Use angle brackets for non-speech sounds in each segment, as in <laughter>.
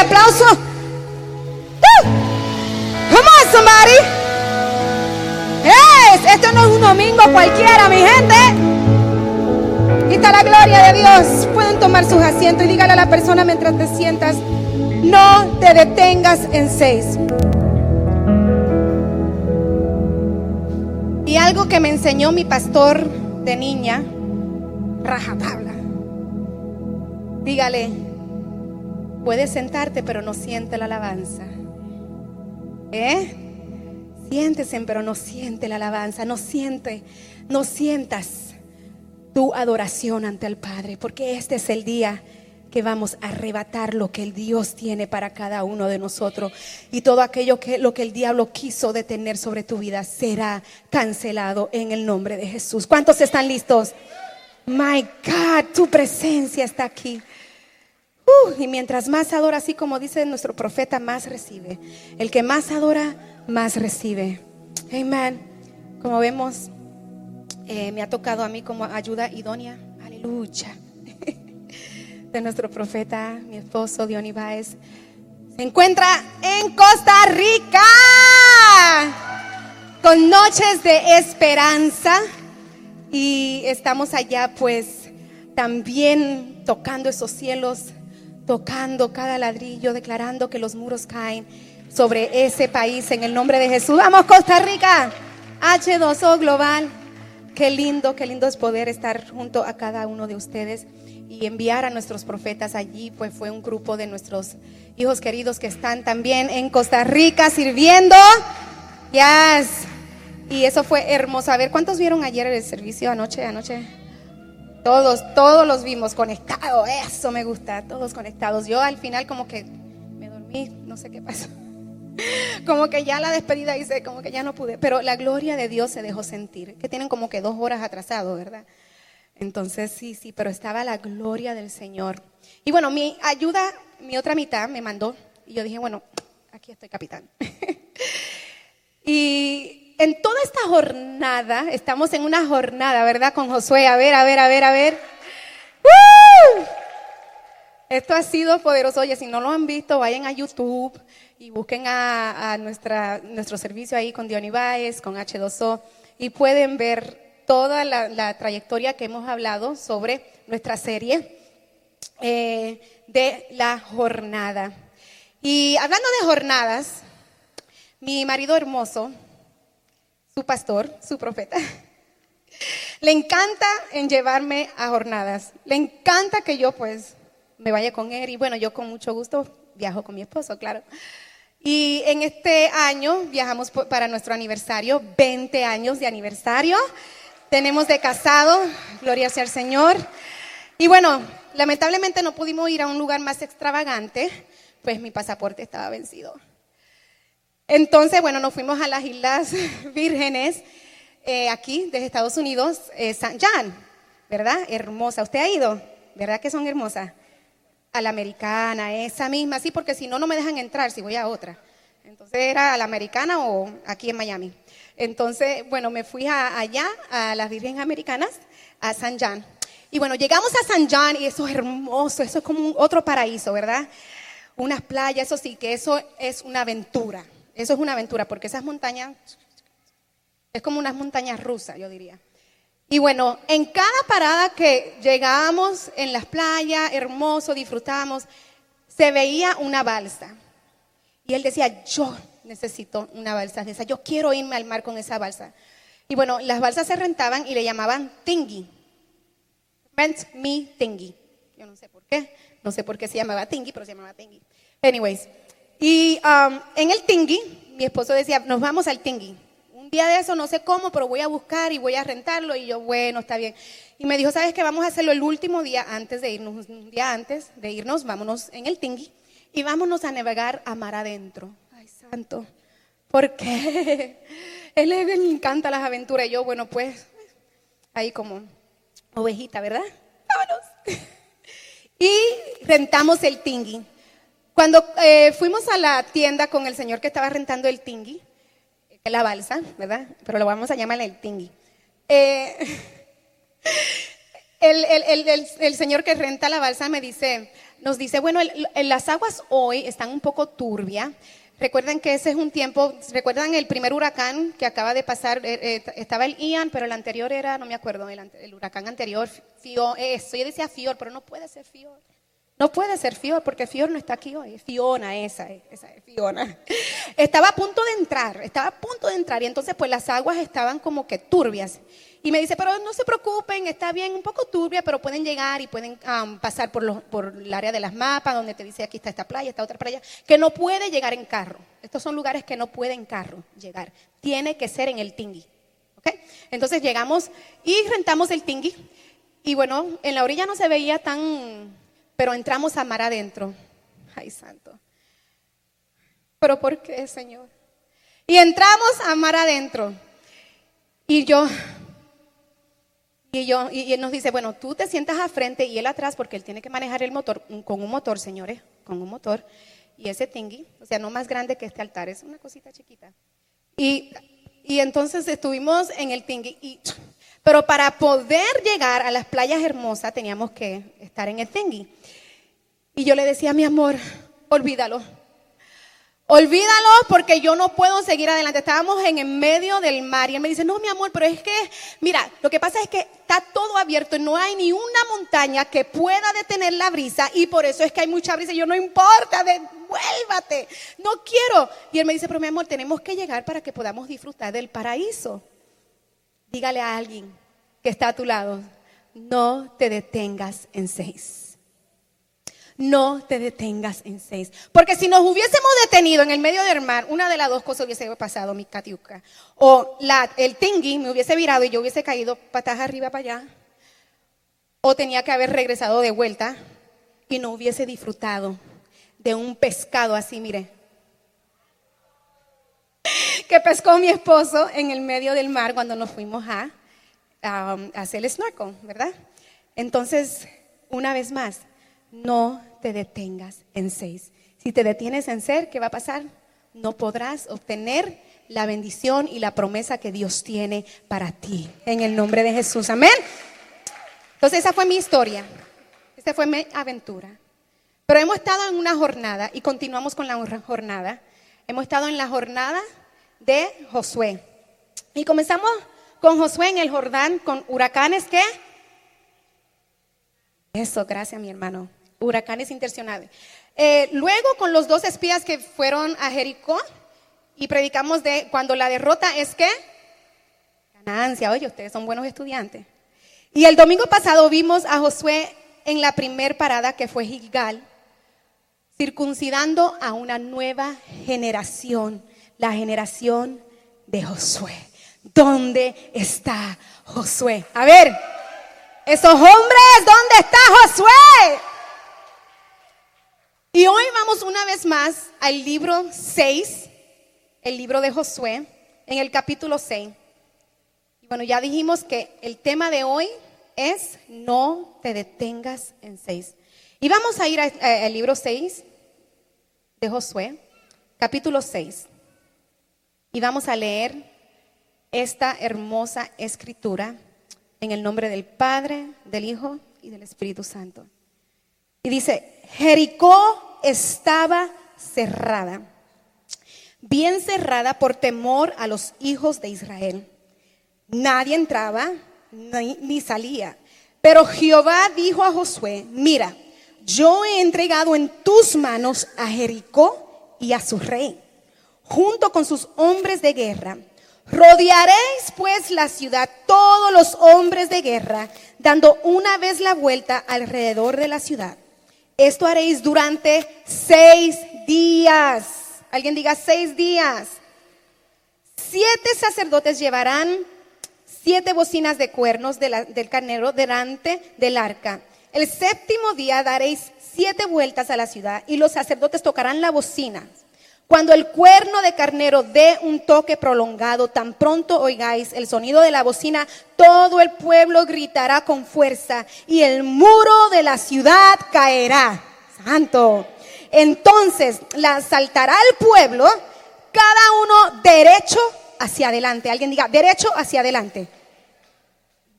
ese aplauso. ¡Uh! Come on, somebody. Yes, esto no es un domingo cualquiera, mi gente. Y está la gloria de Dios. Pueden tomar sus asientos y dígale a la persona mientras te sientas, no te detengas en seis. Y algo que me enseñó mi pastor de niña, rajatabla. Dígale, puedes sentarte pero no siente la alabanza. ¿Eh? Siéntese pero no siente la alabanza, no siente, no sientas tu adoración ante el Padre, porque este es el día que vamos a arrebatar lo que el Dios tiene para cada uno de nosotros. Y todo aquello que lo que el diablo quiso detener sobre tu vida será cancelado en el nombre de Jesús. ¿Cuántos están listos? My God, tu presencia está aquí. Uh, y mientras más adora, así como dice nuestro profeta, más recibe. El que más adora, más recibe. Amen. Como vemos, eh, me ha tocado a mí como ayuda idónea. Aleluya <laughs> de nuestro profeta, mi esposo Diony Baez, se encuentra en Costa Rica con noches de esperanza y estamos allá pues también tocando esos cielos, tocando cada ladrillo, declarando que los muros caen sobre ese país en el nombre de Jesús. Vamos Costa Rica, H2O Global. Qué lindo, qué lindo es poder estar junto a cada uno de ustedes y enviar a nuestros profetas allí, pues fue un grupo de nuestros hijos queridos que están también en Costa Rica sirviendo. Yes. Y eso fue hermoso. A ver, ¿cuántos vieron ayer el servicio anoche? Anoche. Todos, todos los vimos conectados. Eso me gusta, todos conectados. Yo al final como que me dormí, no sé qué pasó. <laughs> Como que ya la despedida hice, como que ya no pude. Pero la gloria de Dios se dejó sentir. Que tienen como que dos horas atrasado, ¿verdad? Entonces sí, sí, pero estaba la gloria del Señor. Y bueno, mi ayuda, mi otra mitad me mandó y yo dije, bueno, aquí estoy capitán. <laughs> y en toda esta jornada, estamos en una jornada, ¿verdad? Con Josué, a ver, a ver, a ver, a ver. Esto ha sido poderoso. Oye, si no lo han visto, vayan a YouTube y busquen a, nuestro servicio ahí con Diony Baez, con H2O, y pueden ver toda la, trayectoria que hemos hablado sobre nuestra serie eh, de la jornada. Y hablando de jornadas, mi marido hermoso, su pastor, su profeta, le encanta en llevarme a jornadas. Le encanta que yo pues me vaya con él y bueno, yo con mucho gusto viajo con mi esposo, claro. Y en este año viajamos para nuestro aniversario, 20 años de aniversario tenemos de casado, gloria sea al Señor. Y bueno, lamentablemente no pudimos ir a un lugar más extravagante, pues mi pasaporte estaba vencido. Entonces, bueno, nos fuimos a las Islas <laughs> Vírgenes, eh, aquí, desde Estados Unidos, eh, San Jan, ¿verdad? Hermosa. ¿Usted ha ido? ¿Verdad que son hermosas? A la americana, esa misma, sí, porque si no, no me dejan entrar si voy a otra. Entonces era a la americana o aquí en Miami. Entonces, bueno, me fui allá, a las Virgen Americanas, a San Juan. Y bueno, llegamos a San Juan y eso es hermoso, eso es como un otro paraíso, ¿verdad? Unas playas, eso sí, que eso es una aventura. Eso es una aventura, porque esas montañas es como unas montañas rusas, yo diría. Y bueno, en cada parada que llegábamos en las playas, hermoso, disfrutamos, se veía una balsa. Y él decía, yo necesito una balsa de esa. Yo quiero irme al mar con esa balsa. Y bueno, las balsas se rentaban y le llamaban tingi. Rent me tingi. Yo no sé por qué. No sé por qué se llamaba tingi, pero se llamaba tingi. Anyways. Y um, en el tingi, mi esposo decía, nos vamos al tingi. Un día de eso, no sé cómo, pero voy a buscar y voy a rentarlo. Y yo, bueno, está bien. Y me dijo, ¿sabes qué? Vamos a hacerlo el último día antes de irnos. Un día antes de irnos, vámonos en el tingi y vámonos a navegar a mar adentro tanto. Porque <laughs> él le encanta las aventuras. Y yo, bueno, pues, ahí como ovejita, ¿verdad? <laughs> Vámonos. <laughs> Y rentamos el tingui. Cuando eh, fuimos a la tienda con el señor que estaba rentando el tingui, la balsa, ¿verdad? Pero lo vamos a llamar el tingui. Eh, <laughs> el, el, señor que renta la balsa me dice, nos dice, bueno, las aguas hoy están un poco turbias. Recuerden que ese es un tiempo, recuerdan el primer huracán que acaba de pasar, eh, eh, estaba el Ian, pero el anterior era, no me acuerdo, el, huracán anterior, Fior, yo decía Fior, pero no puede ser Fior. No puede ser Fior, porque Fior no está aquí hoy, Fiona, esa esa es Fiona. Estaba a punto de entrar, estaba a punto de entrar, y entonces pues las aguas estaban como que turbias. Y me dice, pero no se preocupen, está bien, un poco turbia, pero pueden llegar y pueden pasar por, por el área de las mapas, donde te dice aquí está esta playa, esta otra playa, que no puede llegar en carro. Estos son lugares que no pueden carro llegar. Tiene que ser en el tingui. Entonces llegamos y rentamos el tingui. Y bueno, en la orilla no se veía tan, pero entramos a mar adentro. Ay, santo. Pero ¿por qué, Señor? Y entramos a mar adentro. Y yo, y, yo, y, él nos dice, bueno, tú te sientas al frente y él atrás porque él tiene que manejar el motor con un motor, señores, con un motor. Y ese tingui, o sea, no más grande que este altar, es una cosita chiquita. Y, y entonces estuvimos en el tingui. Y, pero para poder llegar a las playas hermosas teníamos que estar en el tingui. Y yo le decía, mi amor, olvídalo. Olvídalo porque yo no puedo seguir adelante. Estábamos en el medio del mar y él me dice, no, mi amor, pero es que, mira, lo que pasa es que está todo abierto y no hay ni una montaña que pueda detener la brisa y por eso es que hay mucha brisa. Yo, no importa, devuélvate, no quiero. Y él me dice, pero mi amor, tenemos que llegar para que podamos disfrutar del paraíso. Dígale a alguien que está a tu lado, no te detengas en seis no te detengas en seis. Porque si nos hubiésemos detenido en el medio del mar, una de las dos cosas hubiese pasado, mi catiuca. O la, el tingui me hubiese virado y yo hubiese caído patas arriba para allá. O tenía que haber regresado de vuelta y no hubiese disfrutado de un pescado así, mire. Que pescó mi esposo en el medio del mar cuando nos fuimos a, a hacer el snorkel, ¿verdad? Entonces, una vez más, no te detengas en seis. Si te detienes en ser, ¿qué va a pasar? No podrás obtener la bendición y la promesa que Dios tiene para ti. En el nombre de Jesús. Amén. Entonces esa fue mi historia. Esa fue mi aventura. Pero hemos estado en una jornada y continuamos con la jornada. Hemos estado en la jornada de Josué. Y comenzamos con Josué en el Jordán con huracanes que... Eso, gracias mi hermano huracanes intencionales. Eh, luego con los dos espías que fueron a Jericó y predicamos de cuando la derrota es que ganancia, oye, ustedes son buenos estudiantes. Y el domingo pasado vimos a Josué en la primer parada que fue Gilgal, circuncidando a una nueva generación, la generación de Josué. ¿Dónde está Josué? A ver, esos hombres, ¿dónde está Josué? Y hoy vamos una vez más al libro 6, el libro de Josué, en el capítulo 6. Y bueno, ya dijimos que el tema de hoy es no te detengas en 6. Y vamos a ir al libro 6 de Josué, capítulo 6. Y vamos a leer esta hermosa escritura en el nombre del Padre, del Hijo y del Espíritu Santo. Y dice, Jericó estaba cerrada, bien cerrada por temor a los hijos de Israel. Nadie entraba ni, salía. Pero Jehová dijo a Josué, mira, yo he entregado en tus manos a Jericó y a su rey, junto con sus hombres de guerra. Rodearéis pues la ciudad todos los hombres de guerra, dando una vez la vuelta alrededor de la ciudad. Esto haréis durante seis días. Alguien diga seis días. Siete sacerdotes llevarán siete bocinas de cuernos del carnero delante del arca. El séptimo día daréis siete vueltas a la ciudad y los sacerdotes tocarán la bocina. Cuando el cuerno de carnero dé un toque prolongado, tan pronto oigáis el sonido de la bocina, todo el pueblo gritará con fuerza y el muro de la ciudad caerá. Santo. Entonces la saltará el pueblo, cada uno derecho hacia adelante. Alguien diga, derecho hacia adelante.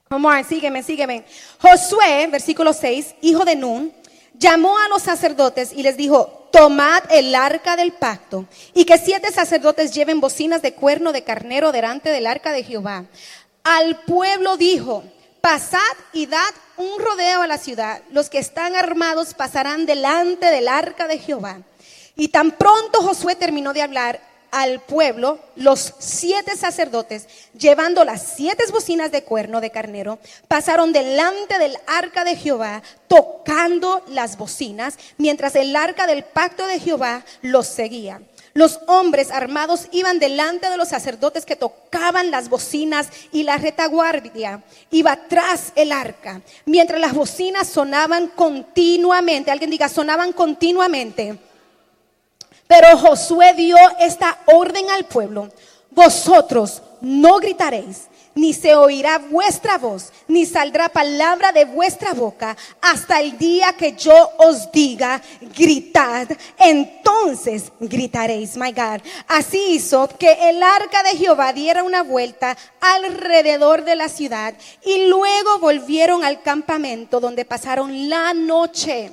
On, sígueme, sígueme. Josué, versículo 6, hijo de Nun, llamó a los sacerdotes y les dijo, tomad el arca del pacto y que siete sacerdotes lleven bocinas de cuerno de carnero delante del arca de Jehová. Al pueblo dijo, pasad y dad un rodeo a la ciudad. Los que están armados pasarán delante del arca de Jehová. Y tan pronto Josué terminó de hablar, al pueblo los siete sacerdotes, llevando las siete bocinas de cuerno de carnero, pasaron delante del arca de Jehová, tocando las bocinas, mientras el arca del pacto de Jehová los seguía. Los hombres armados iban delante de los sacerdotes que tocaban las bocinas y la retaguardia iba tras el arca, mientras las bocinas sonaban continuamente. Alguien diga, sonaban continuamente pero Josué dio esta orden al pueblo. Vosotros no gritaréis, ni se oirá vuestra voz, ni saldrá palabra de vuestra boca hasta el día que yo os diga, gritad, entonces gritaréis, my God. Así hizo que el arca de Jehová diera una vuelta alrededor de la ciudad y luego volvieron al campamento donde pasaron la noche.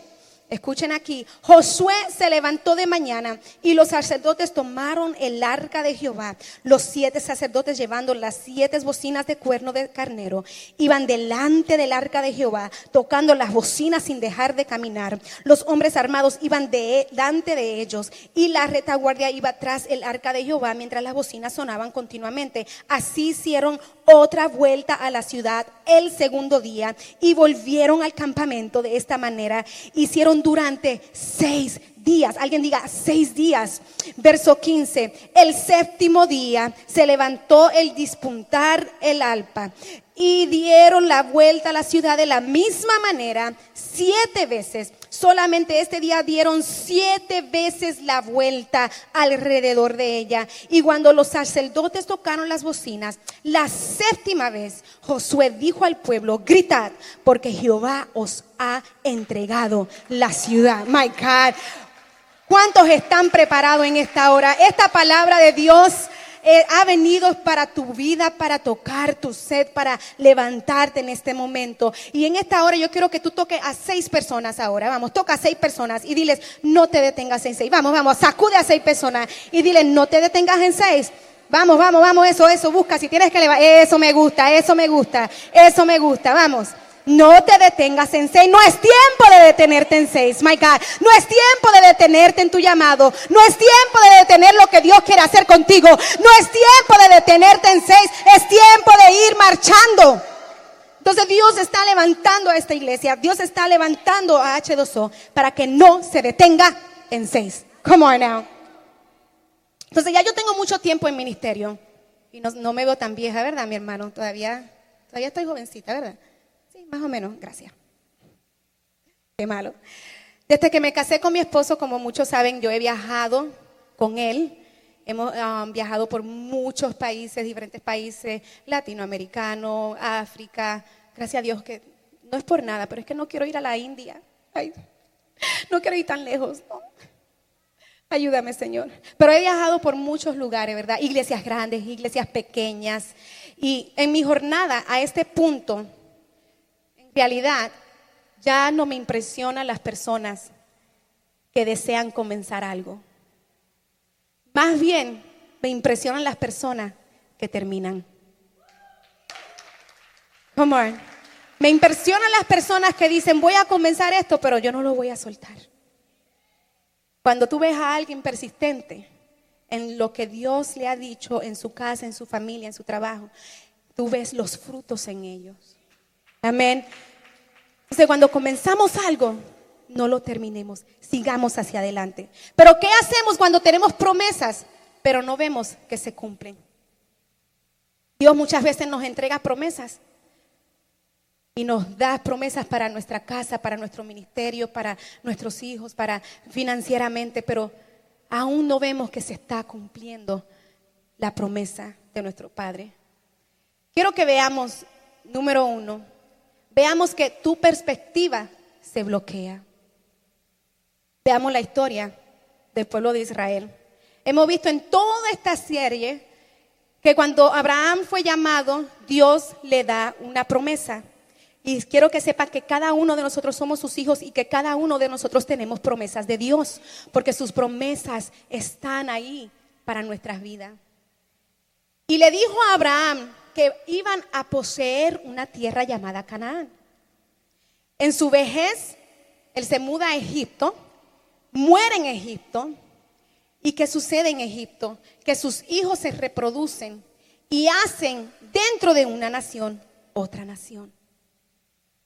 Escuchen aquí, Josué se levantó de mañana y los sacerdotes tomaron el arca de Jehová. Los siete sacerdotes llevando las siete bocinas de cuerno de carnero iban delante del arca de Jehová, tocando las bocinas sin dejar de caminar. Los hombres armados iban delante de ellos y la retaguardia iba tras el arca de Jehová mientras las bocinas sonaban continuamente. Así hicieron otra vuelta a la ciudad el segundo día y volvieron al campamento de esta manera. Hicieron durante seis días. Alguien diga seis días. Verso 15. El séptimo día se levantó el dispuntar el alpa y dieron la vuelta a la ciudad de la misma manera siete veces. Solamente este día dieron siete veces la vuelta alrededor de ella. Y cuando los sacerdotes tocaron las bocinas, la séptima vez Josué dijo al pueblo, gritad, porque Jehová os ha entregado la ciudad. My God. ¿Cuántos están preparados en esta hora? Esta palabra de Dios eh, ha venido para tu vida, para tocar tu sed, para levantarte en este momento. Y en esta hora yo quiero que tú toques a seis personas ahora. Vamos, toca a seis personas y diles, no te detengas en seis. Vamos, vamos, sacude a seis personas y diles, no te detengas en seis. Vamos, vamos, vamos, eso, eso, busca. Si tienes que levantar, eso me gusta, eso me gusta, eso me gusta, vamos. No te detengas en seis. No es tiempo de detenerte en seis, my God. No es tiempo de detenerte en tu llamado. No es tiempo de detener lo que Dios quiere hacer contigo. No es tiempo de detenerte en seis. Es tiempo de ir marchando. Entonces Dios está levantando a esta iglesia. Dios está levantando a H2O para que no se detenga en seis. Come on now. Entonces ya yo tengo mucho tiempo en ministerio. Y no, me veo tan vieja, ¿verdad, mi hermano? Todavía, todavía estoy jovencita, ¿verdad? Más o menos, gracias. Qué malo. Desde que me casé con mi esposo, como muchos saben, yo he viajado con él. Hemos um, viajado por muchos países, diferentes países, latinoamericanos, África. Gracias a Dios que no es por nada, pero es que no quiero ir a la India. no quiero ir tan lejos. Ayúdame, Señor. Pero he viajado por muchos lugares, ¿verdad? Iglesias grandes, iglesias pequeñas. Y en mi jornada, a este punto, realidad ya no me impresionan las personas que desean comenzar algo. Más bien me impresionan las personas que terminan. Come on. Me impresionan las personas que dicen, voy a comenzar esto, pero yo no lo voy a soltar. Cuando tú ves a alguien persistente en lo que Dios le ha dicho en su casa, en su familia, en su trabajo, tú ves los frutos en ellos. Amén. Entonces, cuando comenzamos algo, no lo terminemos, sigamos hacia adelante. Pero ¿qué hacemos cuando tenemos promesas, pero no vemos que se cumplen? Dios muchas veces nos entrega promesas y nos da promesas para nuestra casa, para nuestro ministerio, para nuestros hijos, para financieramente, pero aún no vemos que se está cumpliendo la promesa de nuestro Padre. Quiero que veamos, número uno, veamos que tu perspectiva se bloquea. Veamos la historia del pueblo de Israel. Hemos visto en toda esta serie que cuando Abraham fue llamado, Dios le da una promesa. Y quiero que sepa que cada uno de nosotros somos sus hijos y que cada uno de nosotros tenemos promesas de Dios, porque sus promesas están ahí para nuestras vidas. Y le dijo a Abraham que iban a poseer una tierra llamada Canaán. En su vejez, él se muda a Egipto, muere en Egipto. ¿Y qué sucede en Egipto? Que sus hijos se reproducen y hacen dentro de una nación otra nación.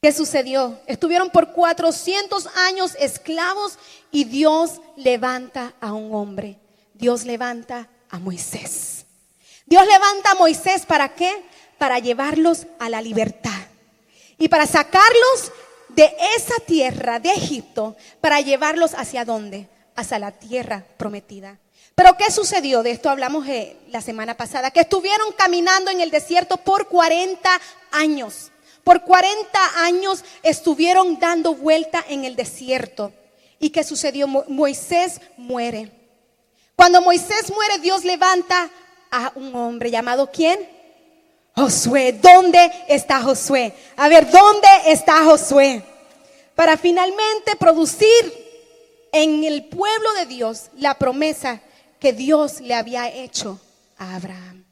¿Qué sucedió? Estuvieron por 400 años esclavos y Dios levanta a un hombre. Dios levanta a Moisés. Dios levanta a Moisés para qué? Para llevarlos a la libertad y para sacarlos de esa tierra de Egipto, para llevarlos hacia dónde? Hacia la tierra prometida. Pero ¿qué sucedió? De esto hablamos eh, la semana pasada, que estuvieron caminando en el desierto por 40 años. Por 40 años estuvieron dando vuelta en el desierto. ¿Y qué sucedió? Moisés muere. Cuando Moisés muere, Dios levanta a un hombre llamado ¿quién? Josué. ¿Dónde está Josué? A ver, ¿dónde está Josué? Para finalmente producir en el pueblo de Dios la promesa que Dios le había hecho a Abraham.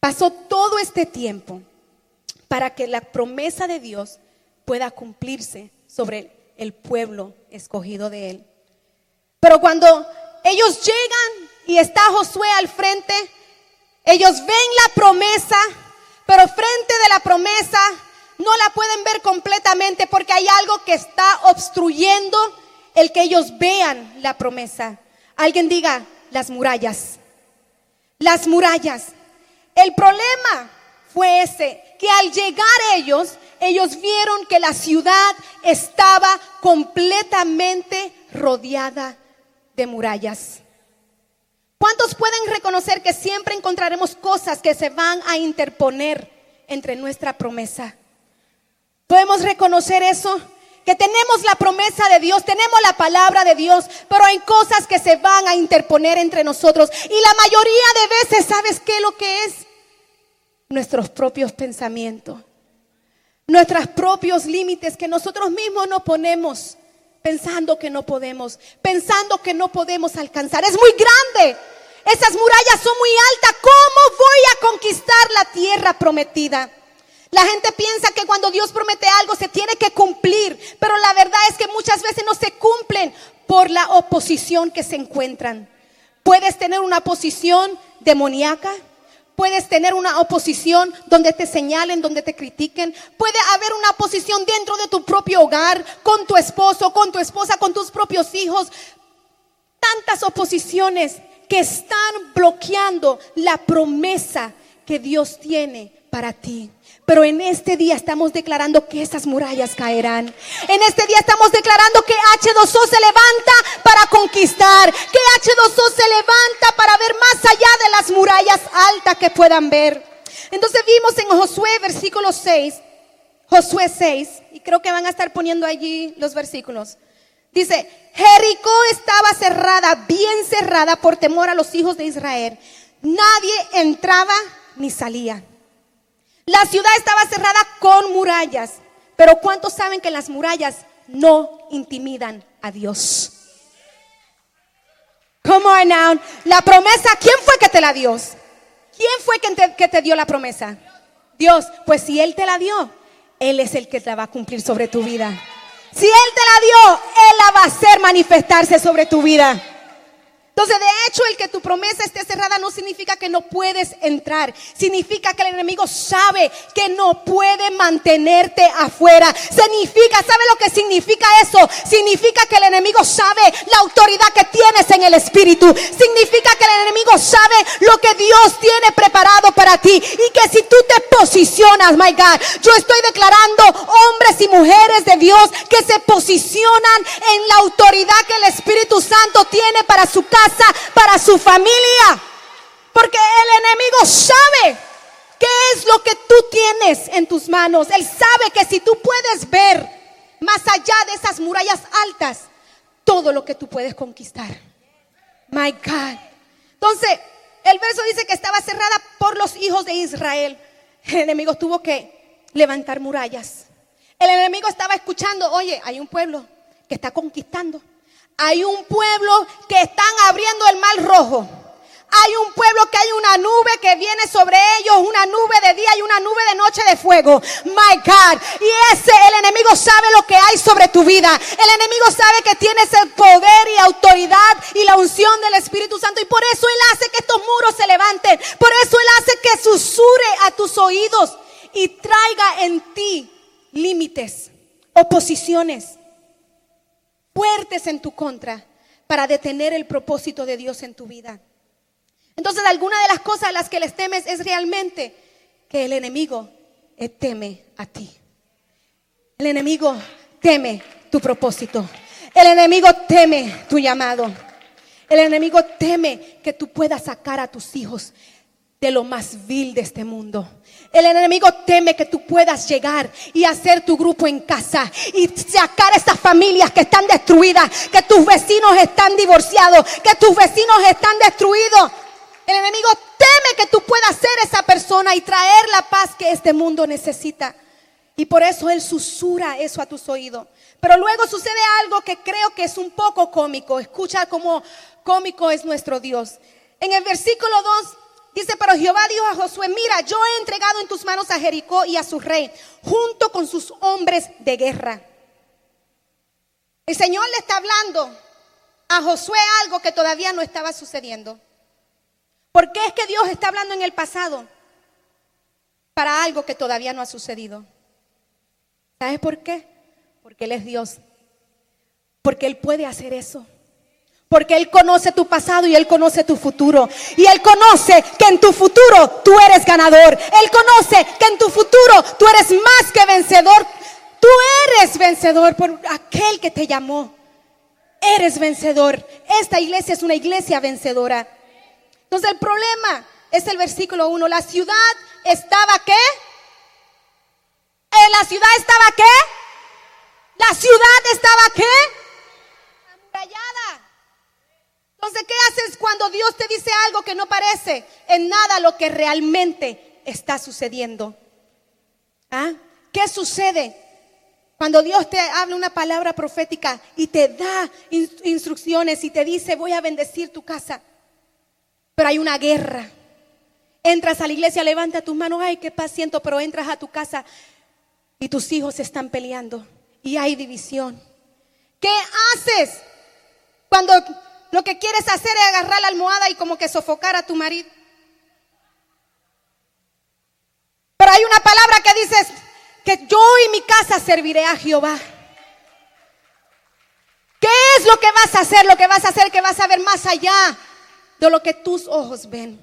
Pasó todo este tiempo para que la promesa de Dios pueda cumplirse sobre el pueblo escogido de él. Pero cuando ellos llegan y está Josué al frente, ellos ven la promesa, pero frente de la promesa no la pueden ver completamente porque hay algo que está obstruyendo el que ellos vean la promesa. Alguien diga, las murallas. Las murallas. El problema fue ese, que al llegar ellos, ellos vieron que la ciudad estaba completamente rodeada de murallas. ¿Cuántos pueden reconocer que siempre encontraremos cosas que se van a interponer entre nuestra promesa? ¿Podemos reconocer eso? Que tenemos la promesa de Dios, tenemos la palabra de Dios, pero hay cosas que se van a interponer entre nosotros. Y la mayoría de veces, ¿sabes qué lo que es? nuestros propios pensamientos, nuestros propios límites que nosotros mismos nos ponemos pensando que no podemos, pensando que no podemos alcanzar. Es muy grande. Esas murallas son muy altas. ¿Cómo voy a conquistar la tierra prometida? La gente piensa que cuando Dios promete algo se tiene que cumplir, pero la verdad es que muchas veces no se cumplen por la oposición que se encuentran. Puedes tener una posición demoníaca, Puedes tener una oposición donde te señalen, donde te critiquen. Puede haber una oposición dentro de tu propio hogar, con tu esposo, con tu esposa, con tus propios hijos. Tantas oposiciones que están bloqueando la promesa que Dios tiene para ti. Pero en este día estamos declarando que esas murallas caerán. En este día estamos declarando que H2O se levanta para conquistar. Que H2O se levanta para ver más allá de las murallas altas que puedan ver. Entonces vimos en Josué versículo 6, Josué 6, y creo que van a estar poniendo allí los versículos. Dice, Jericó estaba cerrada, bien cerrada por temor a los hijos de Israel. Nadie entraba ni salía. La ciudad estaba cerrada con murallas, pero ¿cuántos saben que las murallas no intimidan a Dios? Come on now. La promesa, ¿quién fue que te la dio? ¿Quién fue que te, dio la promesa? Dios. Pues si Él te la dio, Él es el que te va a cumplir sobre tu vida. Si Él te la dio, Él la va a hacer manifestarse sobre tu vida. Entonces, de hecho, el que tu promesa esté cerrada no significa que no puedes entrar. Significa que el enemigo sabe que no puede mantenerte afuera. Significa, ¿sabe lo que significa eso? Significa que el enemigo sabe la autoridad que tienes en el espíritu. Significa que el enemigo sabe lo que Dios tiene preparado para ti. Y que si tú te posicionas, my God, yo estoy declarando hombres y mujeres de Dios que se posicionan en la autoridad que el Espíritu Santo tiene para su casa para su familia. Porque el enemigo sabe qué es lo que tú tienes en tus manos. Él sabe que si tú puedes ver más allá de esas murallas altas, todo lo que tú puedes conquistar. My God. Entonces, el verso dice que estaba cerrada por los hijos de Israel. El enemigo tuvo que levantar murallas. El enemigo estaba escuchando, oye, hay un pueblo que está conquistando. Hay un pueblo que están abriendo el mar rojo. Hay un pueblo que hay una nube que viene sobre ellos, una nube de día y una nube de noche de fuego. My God. Y ese, el enemigo sabe lo que hay sobre tu vida. El enemigo sabe que tienes el poder y autoridad y la unción del Espíritu Santo. Y por eso Él hace que estos muros se levanten. Por eso Él hace que susurre a tus oídos y traiga en ti límites, oposiciones fuertes en tu contra para detener el propósito de Dios en tu vida. Entonces, alguna de las cosas a las que les temes es realmente que el enemigo teme a ti. El enemigo teme tu propósito. El enemigo teme tu llamado. El enemigo teme que tú puedas sacar a tus hijos de lo más vil de este mundo. El enemigo teme que tú puedas llegar y hacer tu grupo en casa y sacar a estas familias que están destruidas, que tus vecinos están divorciados, que tus vecinos están destruidos. El enemigo teme que tú puedas ser esa persona y traer la paz que este mundo necesita. Y por eso Él susurra eso a tus oídos. Pero luego sucede algo que creo que es un poco cómico. Escucha cómo cómico es nuestro Dios. En el versículo 2 dice, pero Jehová dijo a Josué, mira, yo he entregado en tus manos a Jericó y a su rey, junto con sus hombres de guerra. El Señor le está hablando a Josué algo que todavía no estaba sucediendo. ¿Por qué es que Dios está hablando en el pasado? Para algo que todavía no ha sucedido. ¿Sabes por qué? Porque Él es Dios. Porque Él puede hacer eso. Porque Él conoce tu pasado y Él conoce tu futuro. Y Él conoce que en tu futuro tú eres ganador. Él conoce que en tu futuro tú eres más que vencedor. Tú eres vencedor por aquel que te llamó. Eres vencedor. Esta iglesia es una iglesia vencedora. Entonces el problema es el versículo 1. La ciudad estaba qué? ¿En la ciudad estaba qué? La ciudad estaba qué? Amurallada. Entonces, ¿qué haces cuando Dios te dice algo que no parece en nada lo que realmente está sucediendo? ¿Ah? ¿Qué sucede cuando Dios te habla una palabra profética y te da instrucciones y te dice, voy a bendecir tu casa? pero hay una guerra. Entras a la iglesia, levanta tus manos, ay, qué paz siento, pero entras a tu casa y tus hijos están peleando y hay división. ¿Qué haces cuando lo que quieres hacer es agarrar la almohada y como que sofocar a tu marido? Pero hay una palabra que dices que yo y mi casa serviré a Jehová. ¿Qué es lo que vas a hacer? Lo que vas a hacer que vas a ver más allá de lo que tus ojos ven.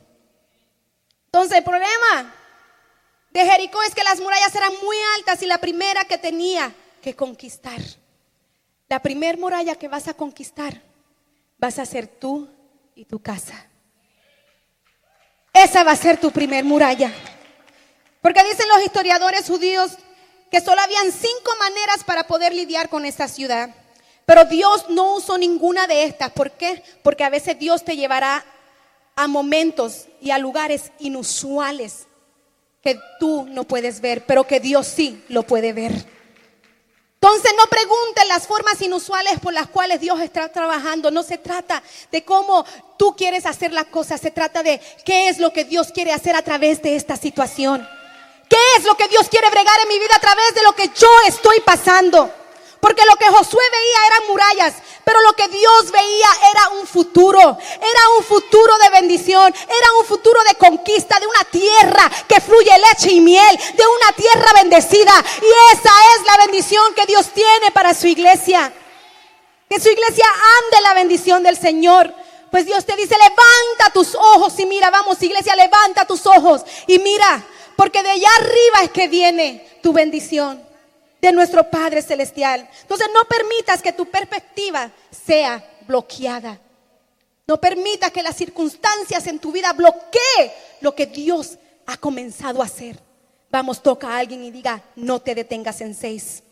Entonces el problema de Jericó es que las murallas eran muy altas y la primera que tenía que conquistar, la primera muralla que vas a conquistar, vas a ser tú y tu casa. Esa va a ser tu primer muralla. Porque dicen los historiadores judíos que solo habían cinco maneras para poder lidiar con esta ciudad. Pero Dios no usó ninguna de estas. ¿Por qué? Porque a veces Dios te llevará a momentos y a lugares inusuales que tú no puedes ver, pero que Dios sí lo puede ver. Entonces no pregunten las formas inusuales por las cuales Dios está trabajando. No se trata de cómo tú quieres hacer las cosas, se trata de qué es lo que Dios quiere hacer a través de esta situación. ¿Qué es lo que Dios quiere bregar en mi vida a través de lo que yo estoy pasando? Porque lo que Josué veía eran murallas, pero lo que Dios veía era un futuro. Era un futuro de bendición, era un futuro de conquista de una tierra que fluye leche y miel, de una tierra bendecida. Y esa es la bendición que Dios tiene para su iglesia. Que su iglesia ande la bendición del Señor. Pues Dios te dice, levanta tus ojos y mira, vamos iglesia, levanta tus ojos y mira, porque de allá arriba es que viene tu bendición de nuestro Padre Celestial. Entonces no permitas que tu perspectiva sea bloqueada. No permitas que las circunstancias en tu vida bloquee lo que Dios ha comenzado a hacer. Vamos, toca a alguien y diga, no te detengas en seis.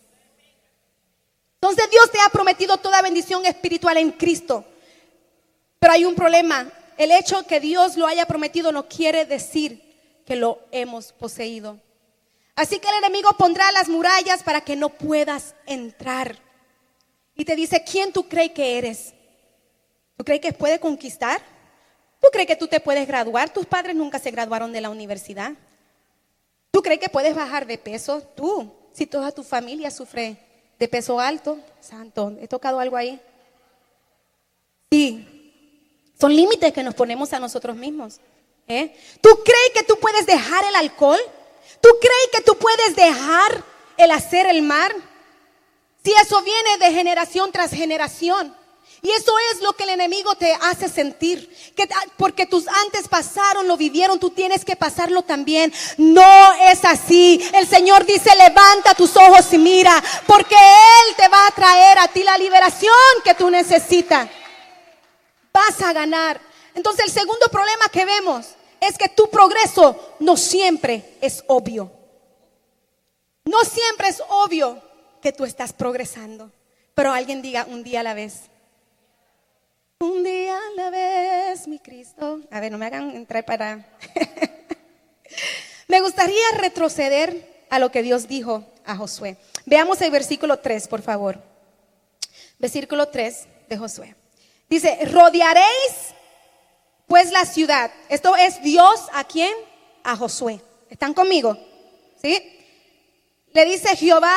Entonces Dios te ha prometido toda bendición espiritual en Cristo. Pero hay un problema. El hecho que Dios lo haya prometido no quiere decir que lo hemos poseído. Así que el enemigo pondrá las murallas para que no puedas entrar. Y te dice, ¿quién tú crees que eres? ¿Tú crees que puede conquistar? ¿Tú crees que tú te puedes graduar? Tus padres nunca se graduaron de la universidad. ¿Tú crees que puedes bajar de peso? Tú, si toda tu familia sufre de peso alto, santo, ¿he tocado algo ahí? Sí, son límites que nos ponemos a nosotros mismos. ¿eh? ¿Tú crees que tú puedes dejar el alcohol? ¿Tú crees que tú puedes dejar el hacer el mar? Si eso viene de generación tras generación. Y eso es lo que el enemigo te hace sentir. Que porque tus antes pasaron, lo vivieron, tú tienes que pasarlo también. No es así. El Señor dice, levanta tus ojos y mira, porque Él te va a traer a ti la liberación que tú necesitas. Vas a ganar. Entonces el segundo problema que vemos es que tu progreso no siempre es obvio. No siempre es obvio que tú estás progresando. Pero alguien diga un día a la vez. Un día a la vez, mi Cristo. A ver, no me hagan entrar para... <laughs> me gustaría retroceder a lo que Dios dijo a Josué. Veamos el versículo 3, por favor. Versículo 3 de Josué. Dice, rodearéis pues la ciudad. Esto es Dios a quién? A Josué. ¿Están conmigo? ¿Sí? Le dice Jehová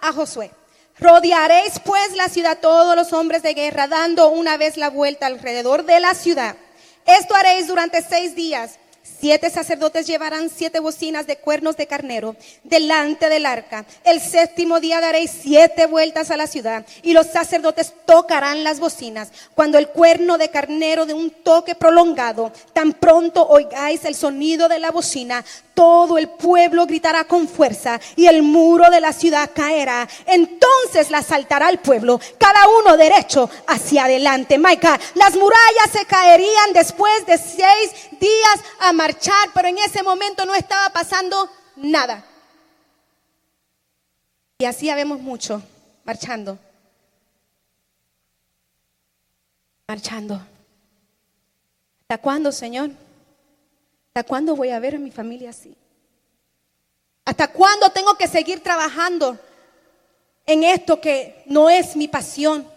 a Josué. Rodearéis pues la ciudad todos los hombres de guerra, dando una vez la vuelta alrededor de la ciudad. Esto haréis durante seis días. Siete sacerdotes llevarán siete bocinas de cuernos de carnero delante del arca. El séptimo día daréis siete vueltas a la ciudad y los sacerdotes tocarán las bocinas. Cuando el cuerno de carnero de un toque prolongado, tan pronto oigáis el sonido de la bocina, todo el pueblo gritará con fuerza y el muro de la ciudad caerá. Entonces la saltará el pueblo, cada uno derecho hacia adelante. Maica, las murallas se caerían después de seis días a marchar, pero en ese momento no estaba pasando nada. Y así habemos mucho marchando. Marchando. ¿Hasta cuándo, Señor? ¿Hasta cuándo voy a ver a mi familia así? ¿Hasta cuándo tengo que seguir trabajando en esto que no es mi pasión?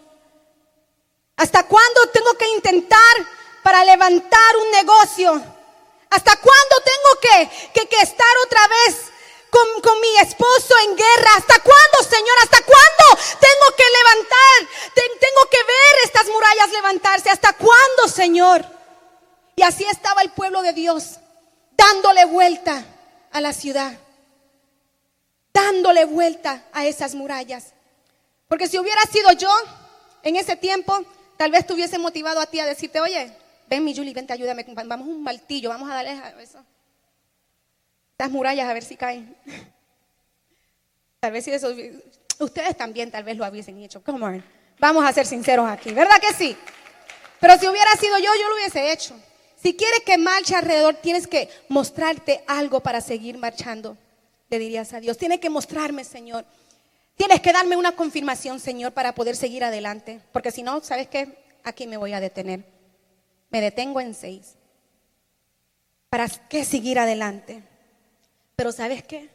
¿Hasta cuándo tengo que intentar para levantar un negocio? ¿Hasta cuándo tengo que, estar otra vez con, con, mi esposo en guerra? ¿Hasta cuándo, Señor? ¿Hasta cuándo tengo que levantar? tengo que ver estas murallas levantarse. ¿Hasta cuándo, Señor? Y así estaba el pueblo de Dios dándole vuelta a la ciudad, dándole vuelta a esas murallas. Porque si hubiera sido yo en ese tiempo, tal vez te hubiese motivado a ti a decirte, oye, ven mi Julie, vente, ayúdame, vamos un martillo, vamos a darle a eso. Estas murallas a ver si caen. Tal vez si eso, ustedes también tal vez lo hubiesen hecho. Come on. Vamos a ser sinceros aquí, ¿verdad que sí? Pero si hubiera sido yo, yo lo hubiese hecho. Si quieres que marche alrededor, tienes que mostrarte algo para seguir marchando. Le dirías a Dios, tienes que mostrarme, Señor. Tienes que darme una confirmación, Señor, para poder seguir adelante. Porque si no, ¿sabes qué? Aquí me voy a detener. Me detengo en seis. ¿Para qué seguir adelante? Pero ¿sabes qué?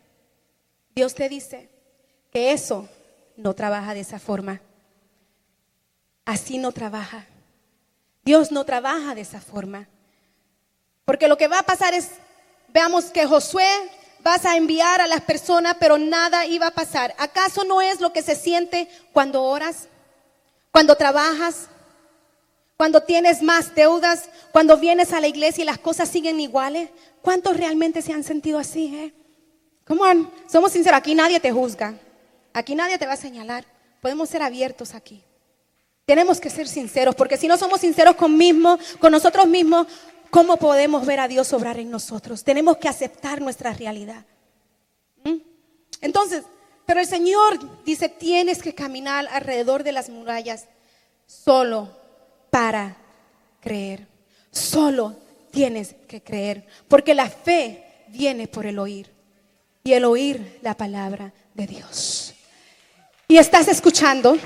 Dios te dice que eso no trabaja de esa forma. Así no trabaja. Dios no trabaja de esa forma. Porque lo que va a pasar es, veamos que Josué vas a enviar a las personas, pero nada iba a pasar. ¿Acaso no es lo que se siente cuando oras? Cuando trabajas? Cuando tienes más deudas? Cuando vienes a la iglesia y las cosas siguen iguales? ¿Cuántos realmente se han sentido así? Eh? ¿Cómo Somos sinceros, aquí nadie te juzga. Aquí nadie te va a señalar. Podemos ser abiertos aquí. Tenemos que ser sinceros, porque si no somos sinceros con, mismo, con nosotros mismos, ¿Cómo podemos ver a Dios obrar en nosotros? Tenemos que aceptar nuestra realidad. ¿Mm? Entonces, pero el Señor dice, tienes que caminar alrededor de las murallas solo para creer. Solo tienes que creer, porque la fe viene por el oír y el oír la palabra de Dios. Y estás escuchando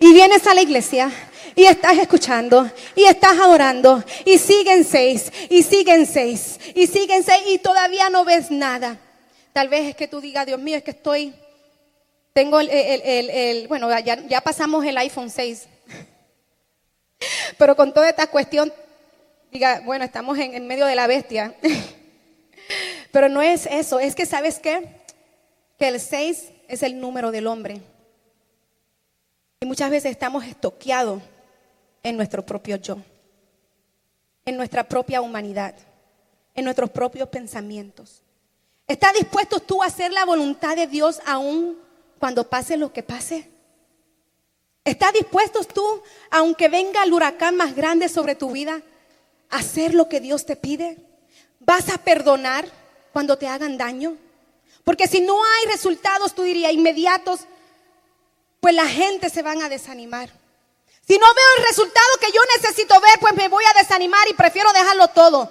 y vienes a la iglesia y estás escuchando y estás adorando y siguen seis y siguen seis y siguen seis y todavía no ves nada. Tal vez es que tú digas, Dios mío, es que estoy, tengo el, el, el, bueno, ya, ya pasamos el iPhone 6. Pero con toda esta cuestión, diga, bueno, estamos en, medio de la bestia. <laughs> Pero no es eso, es que sabes qué? Que el 6 es el número del hombre. Y muchas veces estamos estoqueados en nuestro propio yo, en nuestra propia humanidad, en nuestros propios pensamientos. ¿Estás dispuesto tú a hacer la voluntad de Dios aún cuando pase lo que pase? ¿Estás dispuesto tú, aunque venga el huracán más grande sobre tu vida, a hacer lo que Dios te pide? ¿Vas a perdonar cuando te hagan daño? Porque si no hay resultados, tú dirías, inmediatos, pues la gente se van a desanimar. Si no veo el resultado que yo necesito ver, pues me voy a desanimar y prefiero dejarlo todo.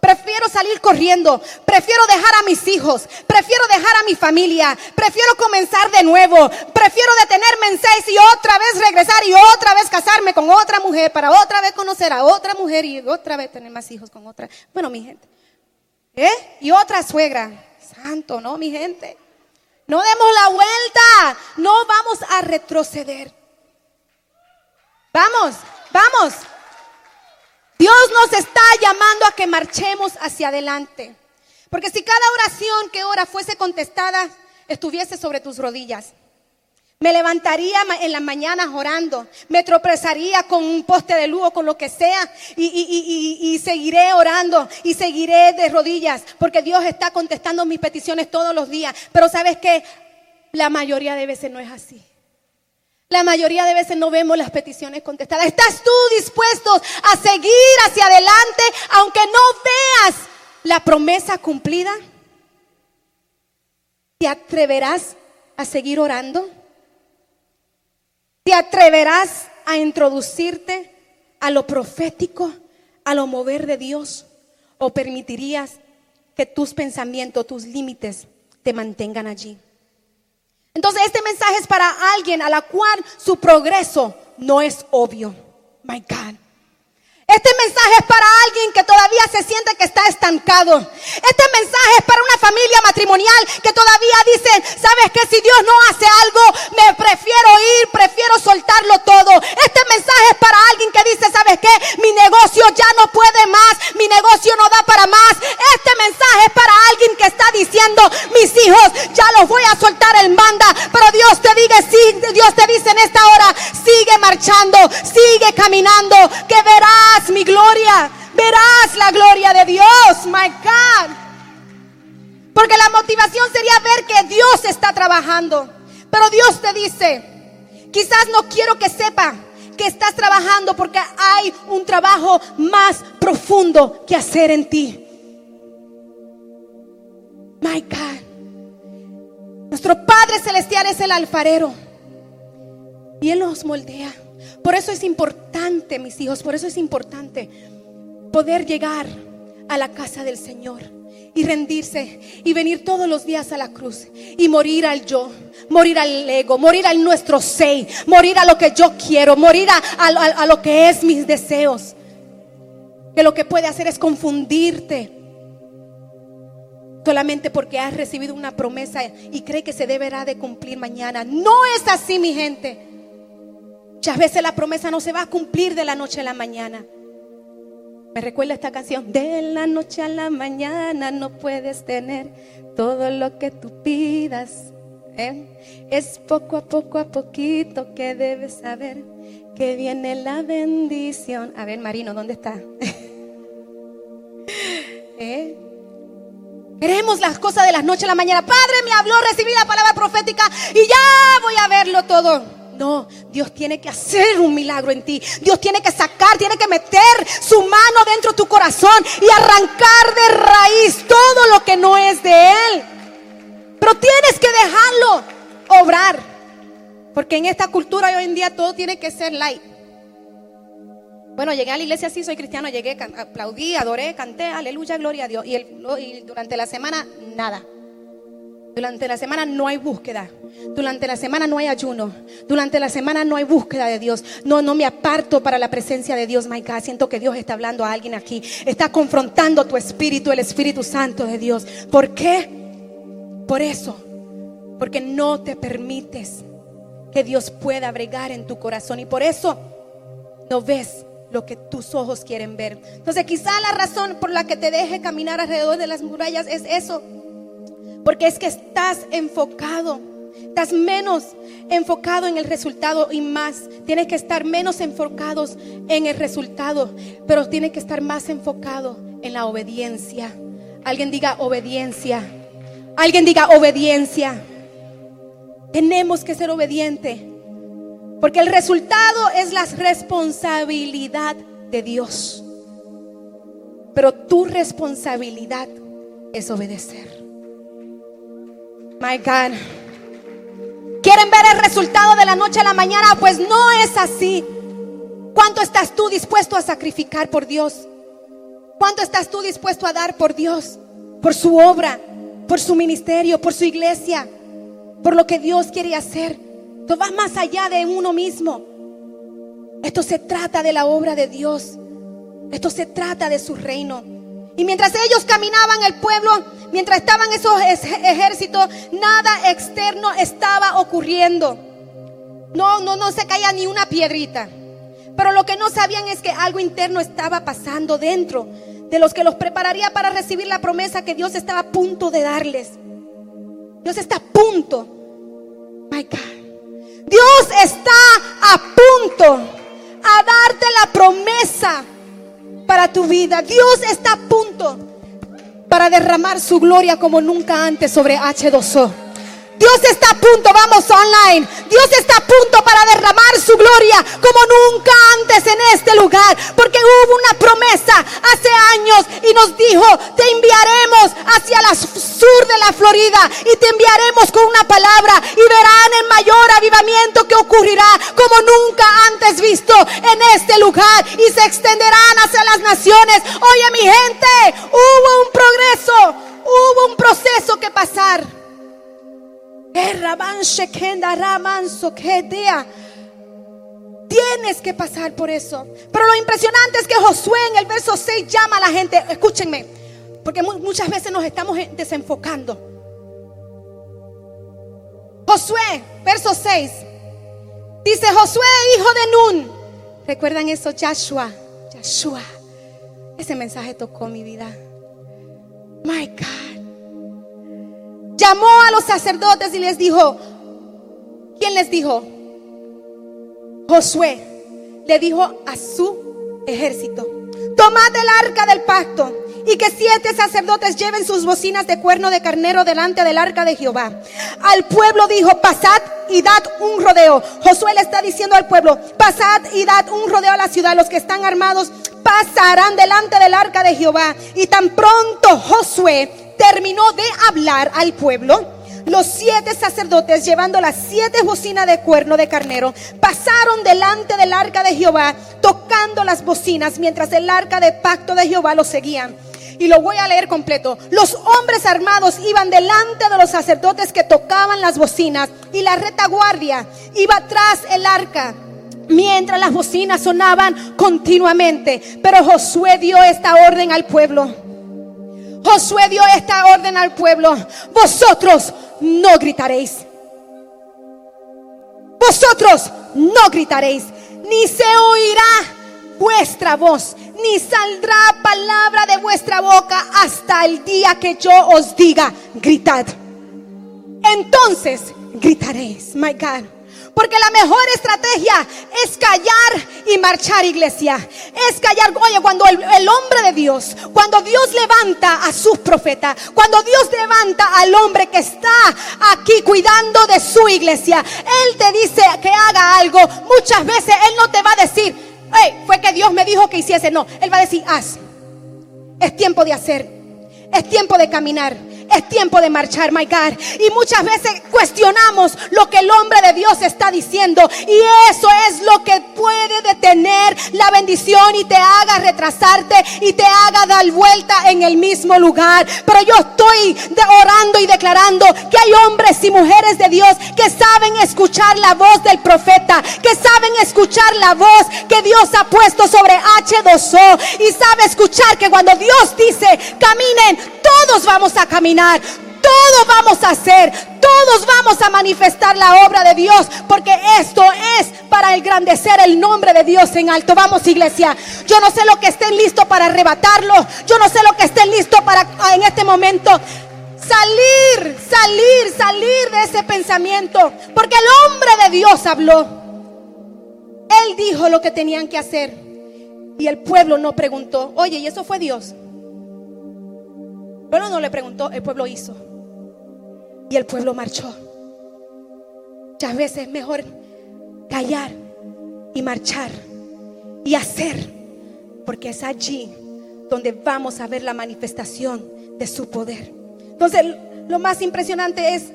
Prefiero salir corriendo, prefiero dejar a mis hijos, prefiero dejar a mi familia, prefiero comenzar de nuevo, prefiero detenerme en seis y otra vez regresar y otra vez casarme con otra mujer para otra vez conocer a otra mujer y otra vez tener más hijos con otra. Bueno, mi gente. ¿Eh? Y otra suegra. Santo, ¿no, mi gente? No demos la vuelta, no vamos a retroceder. Vamos, vamos. Dios nos está llamando a que marchemos hacia adelante. Porque si cada oración que ora fuese contestada, estuviese sobre tus rodillas. Me levantaría en las mañanas orando, me tropezaría con un poste de luz o con lo que sea y, y, seguiré orando y seguiré de rodillas porque Dios está contestando mis peticiones todos los días. Pero sabes que la mayoría de veces no es así. La mayoría de veces no vemos las peticiones contestadas. ¿Estás tú dispuesto a seguir hacia adelante aunque no veas la promesa cumplida? ¿Te atreverás a seguir orando? ¿Te atreverás a introducirte a lo profético, a lo mover de Dios? ¿O permitirías que tus pensamientos, tus límites te mantengan allí? Entonces este mensaje es para alguien a la cual su progreso no es obvio. My God. Este mensaje es para alguien que todavía se siente que está estancado. Este mensaje es para una familia matrimonial que todavía dice, sabes que si Dios no hace algo, me prefiero ir, prefiero soltarlo todo. Este mensaje es para alguien que dice, sabes qué, mi negocio ya no puede más, mi negocio no da para más. Este mensaje es para alguien que diciendo, mis hijos ya los voy a soltar el manda. Pero Dios te diga, sí, Dios te dice en esta hora, sigue marchando, sigue caminando, que verás mi gloria, verás la gloria de Dios, my God. Porque la motivación sería ver que Dios está trabajando. Pero Dios te dice, quizás no quiero que sepa que estás trabajando porque hay un trabajo más profundo que hacer en ti. My God. Nuestro Padre Celestial es el alfarero. Y Él nos moldea. Por eso es importante, mis hijos, por eso es importante poder llegar a la casa del Señor y rendirse y venir todos los días a la cruz y morir al yo, morir al ego, morir al nuestro ser, morir a lo que yo quiero, morir a, lo que es mis deseos. Que lo que puede hacer es confundirte solamente porque has recibido una promesa y cree que se deberá de cumplir mañana. No es así, mi gente. Muchas veces la promesa no se va a cumplir de la noche a la mañana. Me recuerda esta canción. De la noche a la mañana no puedes tener todo lo que tú pidas. ¿eh? Es poco a poco a poquito que debes saber que viene la bendición. A ver, Marino, ¿dónde está? <laughs> ¿Eh? Queremos las cosas de la noche a la mañana. Padre me habló, recibí la palabra profética y ya voy a verlo todo. No, Dios tiene que hacer un milagro en ti. Dios tiene que sacar, tiene que meter su mano dentro de tu corazón y arrancar de raíz todo lo que no es de Él. Pero tienes que dejarlo obrar. Porque en esta cultura hoy en día todo tiene que ser light. Bueno, llegué a la iglesia, sí, soy cristiano, llegué, aplaudí, adoré, canté, aleluya, gloria a Dios. Y, y durante la semana, nada. Durante la semana no hay búsqueda. Durante la semana no hay ayuno. Durante la semana no hay búsqueda de Dios. No, no me aparto para la presencia de Dios, my Siento que Dios está hablando a alguien aquí. Está confrontando tu espíritu, el Espíritu Santo de Dios. ¿Por qué? Por eso, porque no te permites que Dios pueda bregar en tu corazón y por eso no ves lo que tus ojos quieren ver. Entonces quizá la razón por la que te deje caminar alrededor de las murallas es eso. Porque es que estás enfocado, estás menos enfocado en el resultado y más. Tienes que estar menos enfocados en el resultado, pero tienes que estar más enfocado en la obediencia. Alguien diga obediencia. Alguien diga obediencia. Tenemos que ser obedientes. Porque el resultado es la responsabilidad de Dios. Pero tu responsabilidad es obedecer. My God. ¿Quieren ver el resultado de la noche a la mañana? Pues no es así. ¿Cuánto estás tú dispuesto a sacrificar por Dios? ¿Cuánto estás tú dispuesto a dar por Dios? Por su obra, por su ministerio, por su iglesia, por lo que Dios quiere hacer. Esto va más allá de uno mismo. Esto se trata de la obra de Dios. Esto se trata de su reino. Y mientras ellos caminaban el pueblo, mientras estaban esos ejércitos, nada externo estaba ocurriendo. No, no, no se caía ni una piedrita. Pero lo que no sabían es que algo interno estaba pasando dentro de los que los prepararía para recibir la promesa que Dios estaba a punto de darles. Dios está a punto. My God. Dios está a punto a darte la promesa para tu vida. Dios está a punto para derramar su gloria como nunca antes sobre H2O. Dios está a punto, vamos online. Dios está a punto para derramar su gloria como nunca antes en este lugar. Porque hubo una promesa hace años y nos dijo, te enviaremos hacia el sur de la Florida y te enviaremos con una palabra y verán el mayor avivamiento que ocurrirá como nunca antes visto en este lugar y se extenderán hacia las naciones. Oye mi gente, hubo un progreso, hubo un proceso que pasar. Tienes que pasar por eso. Pero lo impresionante es que Josué en el verso 6 llama a la gente, escúchenme, porque muchas veces nos estamos desenfocando. Josué, verso 6, dice Josué, hijo de Nun. ¿Recuerdan eso? Joshua, Joshua. Ese mensaje tocó mi vida. My God llamó a los sacerdotes y les dijo, ¿quién les dijo? Josué le dijo a su ejército, tomad el arca del pacto y que siete sacerdotes lleven sus bocinas de cuerno de carnero delante del arca de Jehová. Al pueblo dijo, pasad y dad un rodeo. Josué le está diciendo al pueblo, pasad y dad un rodeo a la ciudad. Los que están armados pasarán delante del arca de Jehová. Y tan pronto Josué terminó de hablar al pueblo, los siete sacerdotes, llevando las siete bocinas de cuerno de carnero, pasaron delante del arca de Jehová, tocando las bocinas, mientras el arca de pacto de Jehová los seguía. Y lo voy a leer completo. Los hombres armados iban delante de los sacerdotes que tocaban las bocinas, y la retaguardia iba tras el arca mientras las bocinas sonaban continuamente. Pero Josué dio esta orden al pueblo. Josué dio esta orden al pueblo. Vosotros no gritaréis. Vosotros no gritaréis. Ni se oirá vuestra voz. Ni saldrá palabra de vuestra boca hasta el día que yo os diga, gritad. Entonces gritaréis, my God. Porque la mejor estrategia es callar y marchar, iglesia. Es callar. Oye, cuando el, hombre de Dios, cuando Dios levanta a sus profetas, cuando Dios levanta al hombre que está aquí cuidando de su iglesia, Él te dice que haga algo. Muchas veces Él no te va a decir, hey, fue que Dios me dijo que hiciese. No, Él va a decir, haz. Es tiempo de hacer. Es tiempo de caminar. Es tiempo de marchar, my God. Y muchas veces cuestionamos lo que el hombre de Dios está diciendo. Y eso es lo que puede detener la bendición y te haga retrasarte y te haga dar vuelta en el mismo lugar. Pero yo estoy orando y declarando que hay hombres y mujeres de Dios que saben escuchar la voz del profeta, que saben escuchar la voz que Dios ha puesto sobre H2O y sabe escuchar que cuando Dios dice caminen, todos vamos a caminar Todos vamos a hacer, todos vamos a manifestar la obra de Dios, porque esto es para engrandecer el nombre de Dios en alto. Vamos, iglesia. Yo no sé lo que estén listos para arrebatarlo. Yo no sé lo que estén listos para en este momento salir, salir, salir de ese pensamiento, porque el hombre de Dios habló. Él dijo lo que tenían que hacer. Y el pueblo no preguntó, oye, ¿y eso fue Dios? Pueblo no le preguntó, el pueblo hizo. Y el pueblo marchó. Muchas veces es mejor callar y marchar y hacer, porque es allí donde vamos a ver la manifestación de su poder. Entonces, lo más impresionante es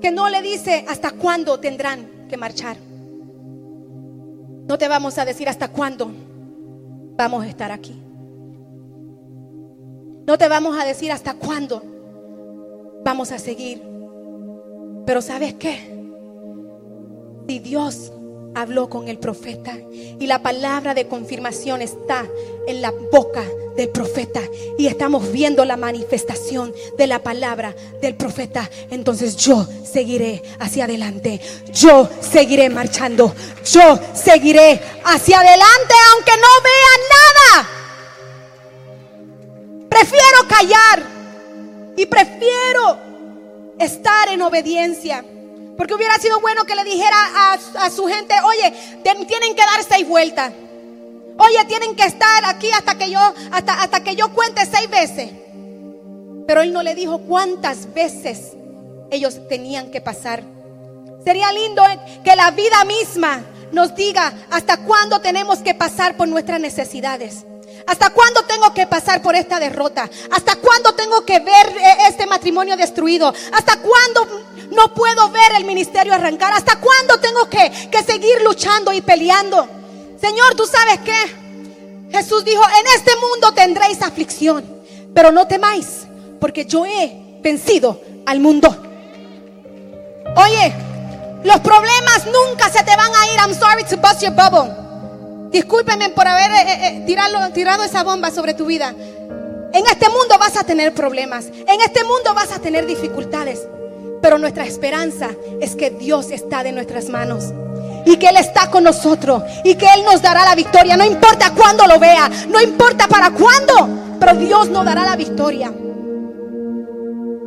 que no le dice hasta cuándo tendrán que marchar. No te vamos a decir hasta cuándo vamos a estar aquí. No te vamos a decir hasta cuándo vamos a seguir. Pero ¿sabes qué? Si Dios habló con el profeta y la palabra de confirmación está en la boca del profeta y estamos viendo la manifestación de la palabra del profeta, entonces yo seguiré hacia adelante, yo seguiré marchando, yo seguiré hacia adelante aunque no vea nada. Prefiero callar y prefiero estar en obediencia. Porque hubiera sido bueno que le dijera a, su gente, oye, tienen que dar seis vueltas. Oye, tienen que estar aquí hasta que yo, hasta, hasta que yo cuente seis veces. Pero él no le dijo cuántas veces ellos tenían que pasar. Sería lindo que la vida misma nos diga hasta cuándo tenemos que pasar por nuestras necesidades. ¿Hasta cuándo tengo que pasar por esta derrota? ¿Hasta cuándo tengo que ver eh, este matrimonio destruido? ¿Hasta cuándo no puedo ver el ministerio arrancar? ¿Hasta cuándo tengo que, que seguir luchando y peleando? Señor, ¿tú sabes qué? Jesús dijo, en este mundo tendréis aflicción, pero no temáis, porque yo he vencido al mundo. Oye, los problemas nunca se te van a ir. I'm sorry to bust your bubble. Discúlpeme por haber eh, eh, tirado, tirado esa bomba sobre tu vida. En este mundo vas a tener problemas. En este mundo vas a tener dificultades. Pero nuestra esperanza es que Dios está de nuestras manos. Y que Él está con nosotros. Y que Él nos dará la victoria. No importa cuándo lo vea. No importa para cuándo. Pero Dios nos dará la victoria.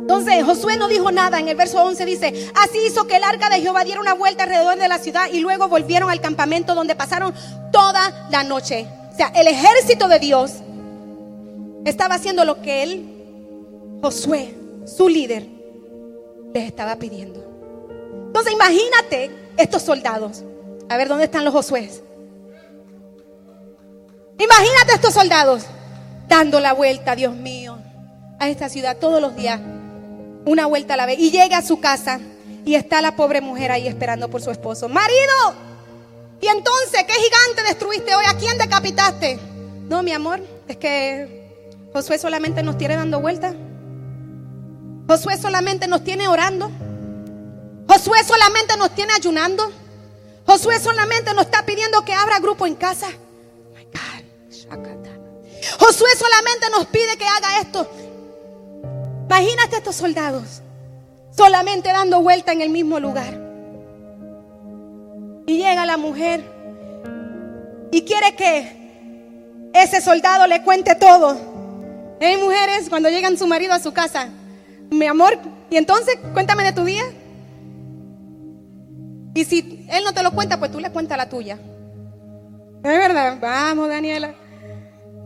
Entonces Josué no dijo nada. En el verso 11 dice, así hizo que el arca de Jehová diera una vuelta alrededor de la ciudad y luego volvieron al campamento donde pasaron toda la noche. O sea, el ejército de Dios estaba haciendo lo que él, Josué, su líder, les estaba pidiendo. Entonces imagínate estos soldados. A ver, ¿dónde están los Josué? Imagínate estos soldados dando la vuelta, Dios mío, a esta ciudad todos los días una vuelta a la vez. Y llega a su casa y está la pobre mujer ahí esperando por su esposo. Marido, y entonces, ¿qué gigante destruiste hoy? ¿A quién decapitaste? No, mi amor, es que Josué solamente nos tiene dando vueltas. Josué solamente nos tiene orando. Josué solamente nos tiene ayunando. Josué solamente nos está pidiendo que abra grupo en casa. Josué solamente nos pide que haga esto. Imagínate estos soldados solamente dando vuelta en el mismo lugar. Y llega la mujer y quiere que ese soldado le cuente todo. Hay mujeres cuando llegan su marido a su casa, mi amor, y entonces cuéntame de tu día. Y si él no te lo cuenta, pues tú le cuentas la tuya. Es verdad, vamos Daniela.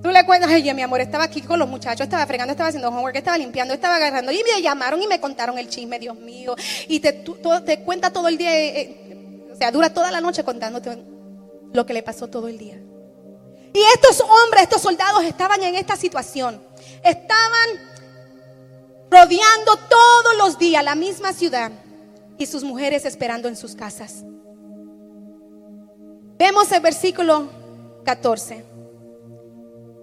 Tú le cuentas, oye, mi amor, estaba aquí con los muchachos, estaba fregando, estaba haciendo homework, estaba limpiando, estaba agarrando. Y me llamaron y me contaron el chisme, Dios mío. Y te, cuenta todo el día, eh, eh, o sea, dura toda la noche contándote lo que le pasó todo el día. Y estos hombres, estos soldados estaban en esta situación. Estaban rodeando todos los días la misma ciudad y sus mujeres esperando en sus casas. Vemos el versículo 14.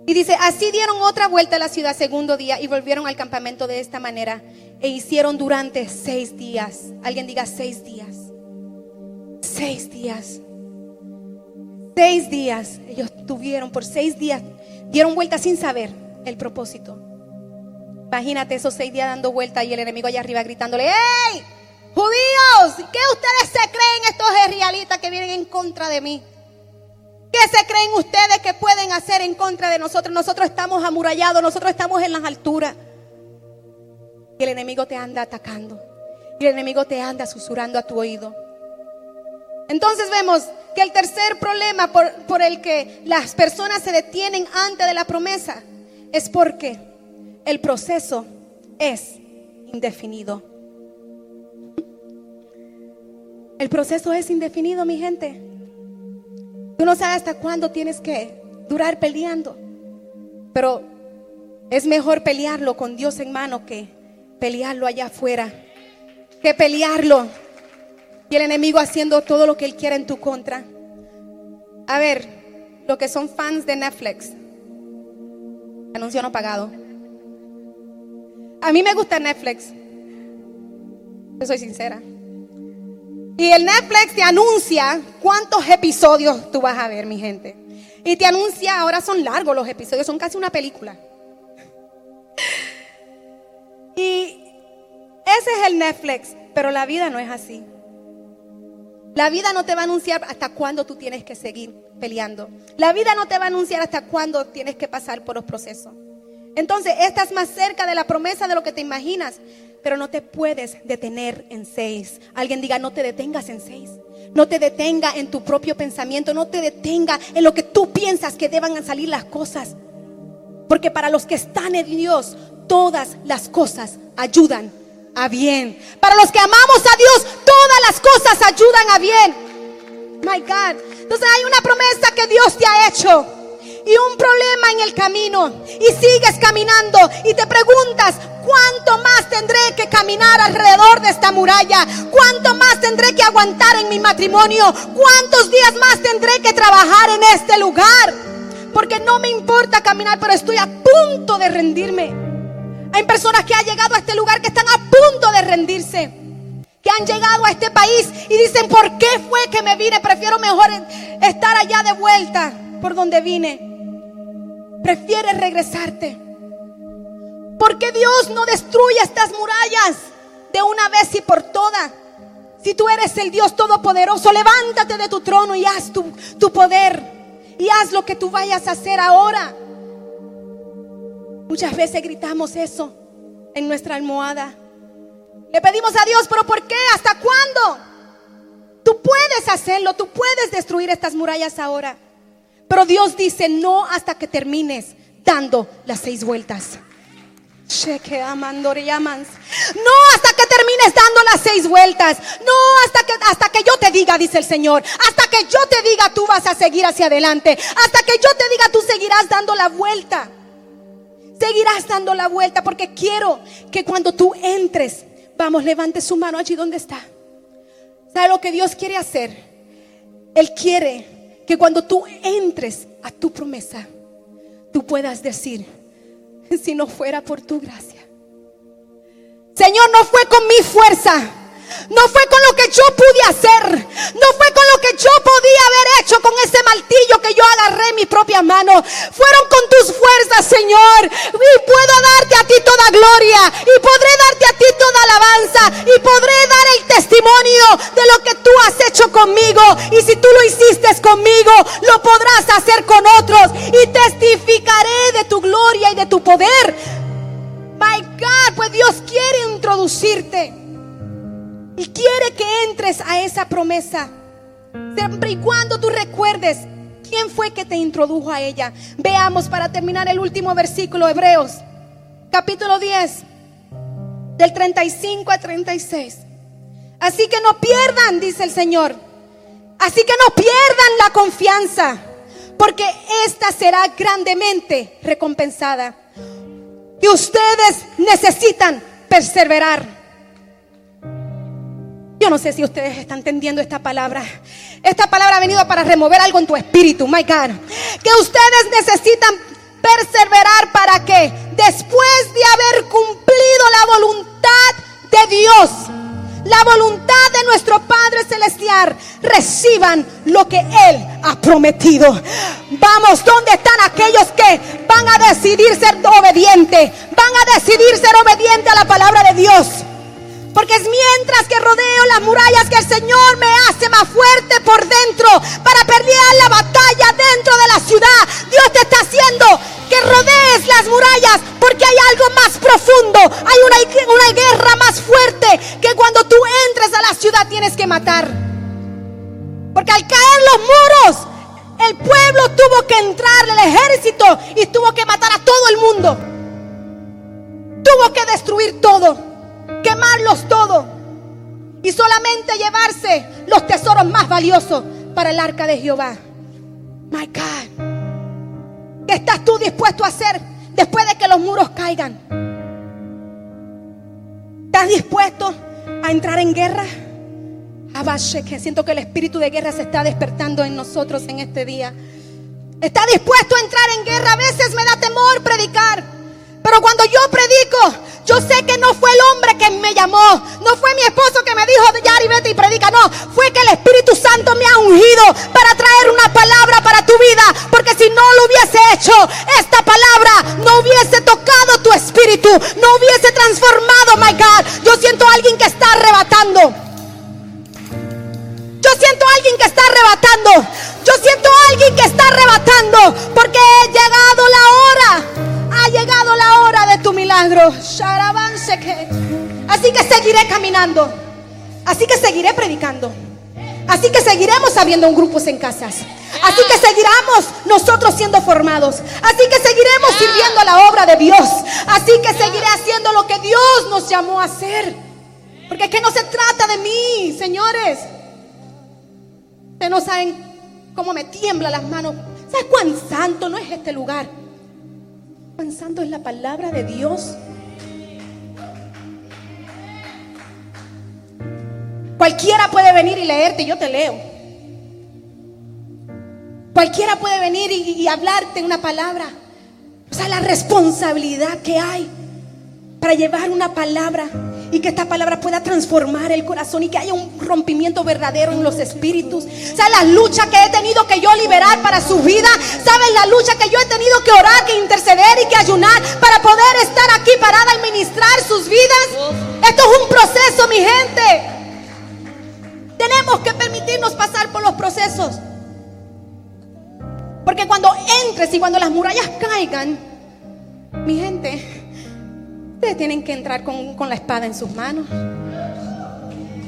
Y dice, así dieron otra vuelta a la ciudad segundo día y volvieron al campamento de esta manera. E hicieron durante seis días. Alguien diga seis días. Seis días. Seis días. Ellos tuvieron por seis días. Dieron vuelta sin saber el propósito. Imagínate esos seis días dando vuelta y el enemigo allá arriba gritándole, ¡Ey! Judíos, ¿qué ustedes se creen estos israelitas que vienen en contra de mí? ¿Qué se creen ustedes que pueden hacer en contra de nosotros? Nosotros estamos amurallados, nosotros estamos en las alturas. Y el enemigo te anda atacando. Y el enemigo te anda susurrando a tu oído. Entonces vemos que el tercer problema por, por, el que las personas se detienen antes de la promesa es porque el proceso es indefinido. El proceso es indefinido, mi gente. Tú no sabes hasta cuándo tienes que durar peleando. Pero es mejor pelearlo con Dios en mano que pelearlo allá afuera. Que pelearlo y el enemigo haciendo todo lo que él quiera en tu contra. A ver, lo que son fans de Netflix. Anuncio no pagado. A mí me gusta Netflix. Yo soy sincera. Y el Netflix te anuncia cuántos episodios tú vas a ver, mi gente. Y te anuncia, ahora son largos los episodios, son casi una película. <laughs> Y ese es el Netflix, pero la vida no es así. La vida no te va a anunciar hasta cuándo tú tienes que seguir peleando. La vida no te va a anunciar hasta cuándo tienes que pasar por los procesos. Entonces, estás más cerca de la promesa de lo que te imaginas, pero no te puedes detener en seis. Alguien diga, no te detengas en seis. No te detenga en tu propio pensamiento, no te detenga en lo que tú piensas que deban salir las cosas. Porque para los que están en Dios, todas las cosas ayudan a bien. Para los que amamos a Dios, todas las cosas ayudan a bien. My God. Entonces hay una promesa que Dios te ha hecho y un problema en el camino y sigues caminando y te preguntas, ¿cuánto más tendré que caminar alrededor de esta muralla? ¿Cuánto más tendré que aguantar en mi matrimonio? ¿Cuántos días más tendré que trabajar en este lugar? Porque no me importa caminar, pero estoy a punto de rendirme. Hay personas que han llegado a este lugar que están a punto de rendirse. Que han llegado a este país y dicen, ¿por qué fue que me vine? Prefiero mejor estar allá de vuelta por donde vine prefieres regresarte. Porque Dios no destruye estas murallas de una vez y por todas. Si tú eres el Dios Todopoderoso, levántate de tu trono y haz tu, tu poder. Y haz lo que tú vayas a hacer ahora. Muchas veces gritamos eso en nuestra almohada. Le pedimos a Dios, pero ¿por qué? ¿Hasta cuándo? Tú puedes hacerlo, tú puedes destruir estas murallas ahora. Pero Dios dice, no hasta que termines dando las seis vueltas. No hasta que termines dando las seis vueltas. No hasta que, hasta que yo te diga, dice el Señor. Hasta que yo te diga, tú vas a seguir hacia adelante. Hasta que yo te diga, tú seguirás dando la vuelta. Seguirás dando la vuelta porque quiero que cuando tú entres, vamos, levante su mano allí donde está. ¿Sabe lo que Dios quiere hacer? Él quiere que cuando tú entres a tu promesa, tú puedas decir, si no fuera por tu gracia. Señor, no fue con mi fuerza no fue con lo que yo pude hacer. No fue con lo que yo podía haber hecho con ese martillo que yo agarré en mi propia mano. Fueron con tus fuerzas, Señor. Y puedo darte a ti toda gloria. Y podré darte a ti toda alabanza. Y podré dar el testimonio de lo que tú has hecho conmigo. Y si tú lo hiciste conmigo, lo podrás hacer con otros. Y testificaré de tu gloria y de tu poder. My God, pues Dios quiere introducirte. Y quiere que entres a esa promesa. Siempre y cuando tú recuerdes quién fue que te introdujo a ella. Veamos para terminar el último versículo, Hebreos, capítulo 10, del 35 a 36. Así que no pierdan, dice el Señor. Así que no pierdan la confianza, porque esta será grandemente recompensada. Y ustedes necesitan perseverar. Yo no sé si ustedes están entendiendo esta palabra. Esta palabra ha venido para remover algo en tu espíritu, my God. Que ustedes necesitan perseverar para que después de haber cumplido la voluntad de Dios, la voluntad de nuestro Padre Celestial, reciban lo que Él ha prometido. Vamos, ¿dónde están aquellos que van a decidir ser obedientes, van a decidir ser obedientes a la palabra de Dios. Porque es mientras que rodeo las murallas que el Señor me hace más fuerte por dentro para pelear la batalla dentro de la ciudad. Dios te está haciendo que rodees las murallas porque hay algo más profundo. Hay una, una guerra más fuerte que cuando tú entres a la ciudad tienes que matar. Porque al caer los muros, el pueblo tuvo que entrar, el ejército, y tuvo que matar a todo el mundo. Tuvo que destruir todo quemarlos todos y solamente llevarse los tesoros más valiosos para el arca de Jehová. My God, ¿qué estás tú dispuesto a hacer después de que los muros caigan? ¿Estás dispuesto a entrar en guerra? que siento que el espíritu de guerra se está despertando en nosotros en este día. ¿Está dispuesto a entrar en guerra? A veces me da temor predicar. Pero cuando yo predico, yo sé que no fue el hombre que me llamó, no fue mi esposo que me dijo, Yari, vete y predica, no, fue que el Espíritu Santo me ha ungido para traer una palabra para tu vida, porque si no lo hubiese hecho, esta palabra no hubiese tocado tu espíritu, no hubiese transformado, my God. Yo siento a alguien que está arrebatando. Yo siento a alguien que está arrebatando. Yo siento a alguien que está arrebatando, porque he llegado la hora ha llegado la hora de tu milagro. Así que seguiré caminando. Así que seguiré predicando. Así que seguiremos abriendo grupos en casas. Así que seguiremos nosotros siendo formados. Así que seguiremos sirviendo a la obra de Dios. Así que seguiré haciendo lo que Dios nos llamó a hacer. Porque es que no se trata de mí, señores. Ustedes no saben cómo me tiembla las manos. ¿Sabes cuán santo no es este lugar? Pensando en la palabra de Dios. Cualquiera puede venir y leerte, yo te leo. Cualquiera puede venir y, y, hablarte una palabra. O sea, la responsabilidad que hay para llevar una palabra y que esta palabra pueda transformar el corazón y que haya un rompimiento verdadero en los espíritus. ¿Sabes la lucha que he tenido que yo liberar para su vida? ¿Sabes la lucha que yo he tenido que orar, que interceder y que ayunar para poder estar aquí parada y ministrar sus vidas? Esto es un proceso, mi gente. Tenemos que permitirnos pasar por los procesos. Porque cuando entres y cuando las murallas caigan, mi gente, Ustedes tienen que entrar con, la espada en sus manos.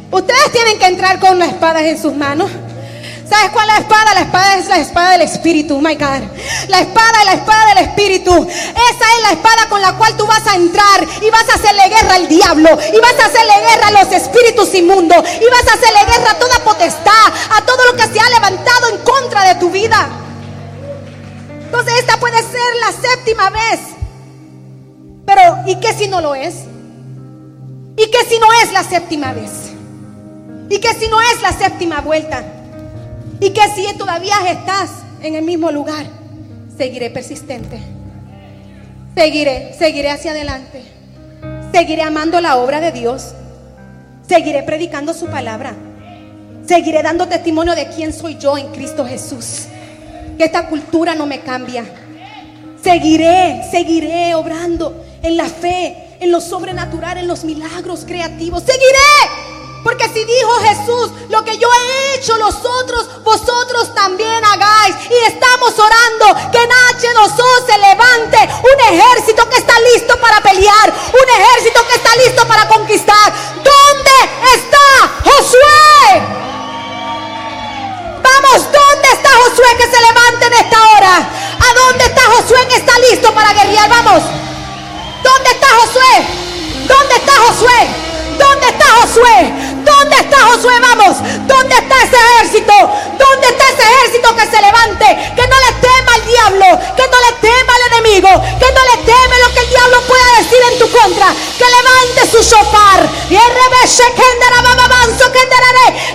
Ustedes tienen que entrar con la espada en sus manos. ¿Sabes cuál es la espada? La espada es la espada del Espíritu, my God. La espada es la espada del Espíritu. Esa es la espada con la cual tú vas a entrar y vas a hacerle guerra al diablo. Y vas a hacerle guerra a los espíritus inmundos. Y vas a hacerle guerra a toda potestad, a todo lo que se ha levantado en contra de tu vida. Entonces esta puede ser la séptima vez ¿y qué si no lo es? ¿Y qué si no es la séptima vez? ¿Y qué si no es la séptima vuelta? ¿Y qué si todavía estás en el mismo lugar? Seguiré persistente. Seguiré, seguiré hacia adelante. Seguiré amando la obra de Dios. Seguiré predicando su palabra. Seguiré dando testimonio de quién soy yo en Cristo Jesús. Que esta cultura no me cambia. Seguiré, seguiré obrando en la fe, en lo sobrenatural, en los milagros creativos. Seguiré. Porque si dijo Jesús, lo que yo he hecho los otros, vosotros también hagáis. Y estamos orando que en H2O se levante un ejército que está listo para pelear, un ejército que está listo para conquistar. ¿Dónde está Josué? Vamos, ¿dónde está Josué que se levante en esta hora? ¿A dónde está Josué que está listo para guerrear? Vamos. ¿Dónde está Josué? ¿Dónde está Josué? ¿Dónde está Josué? ¿Dónde está Josué? Vamos. ¿Dónde está ese ejército? ¿Dónde está ese ejército que se levante? Que no le tema al diablo, que no le tema al enemigo, que no le teme lo que el diablo pueda decir en tu contra. Que levante su shofar.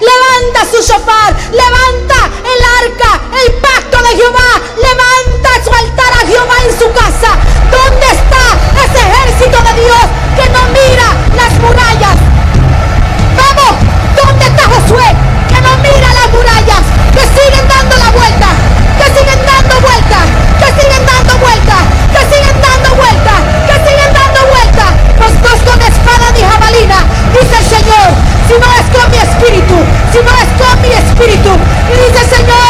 Levanta su shofar. Levanta el arca, el pacto de Jehová. Levanta su altar a Jehová en su casa. ¿Dónde está ese ejército de Dios que no mira las murallas? Josué que no mira las murallas, que siguen dando la vuelta, que siguen dando vuelta, que siguen dando vuelta, que siguen dando vuelta, que siguen dando vuelta. Pues no es con espada ni jabalina, dice el Señor, si no es con mi espíritu, si no es con mi espíritu, y dice el Señor.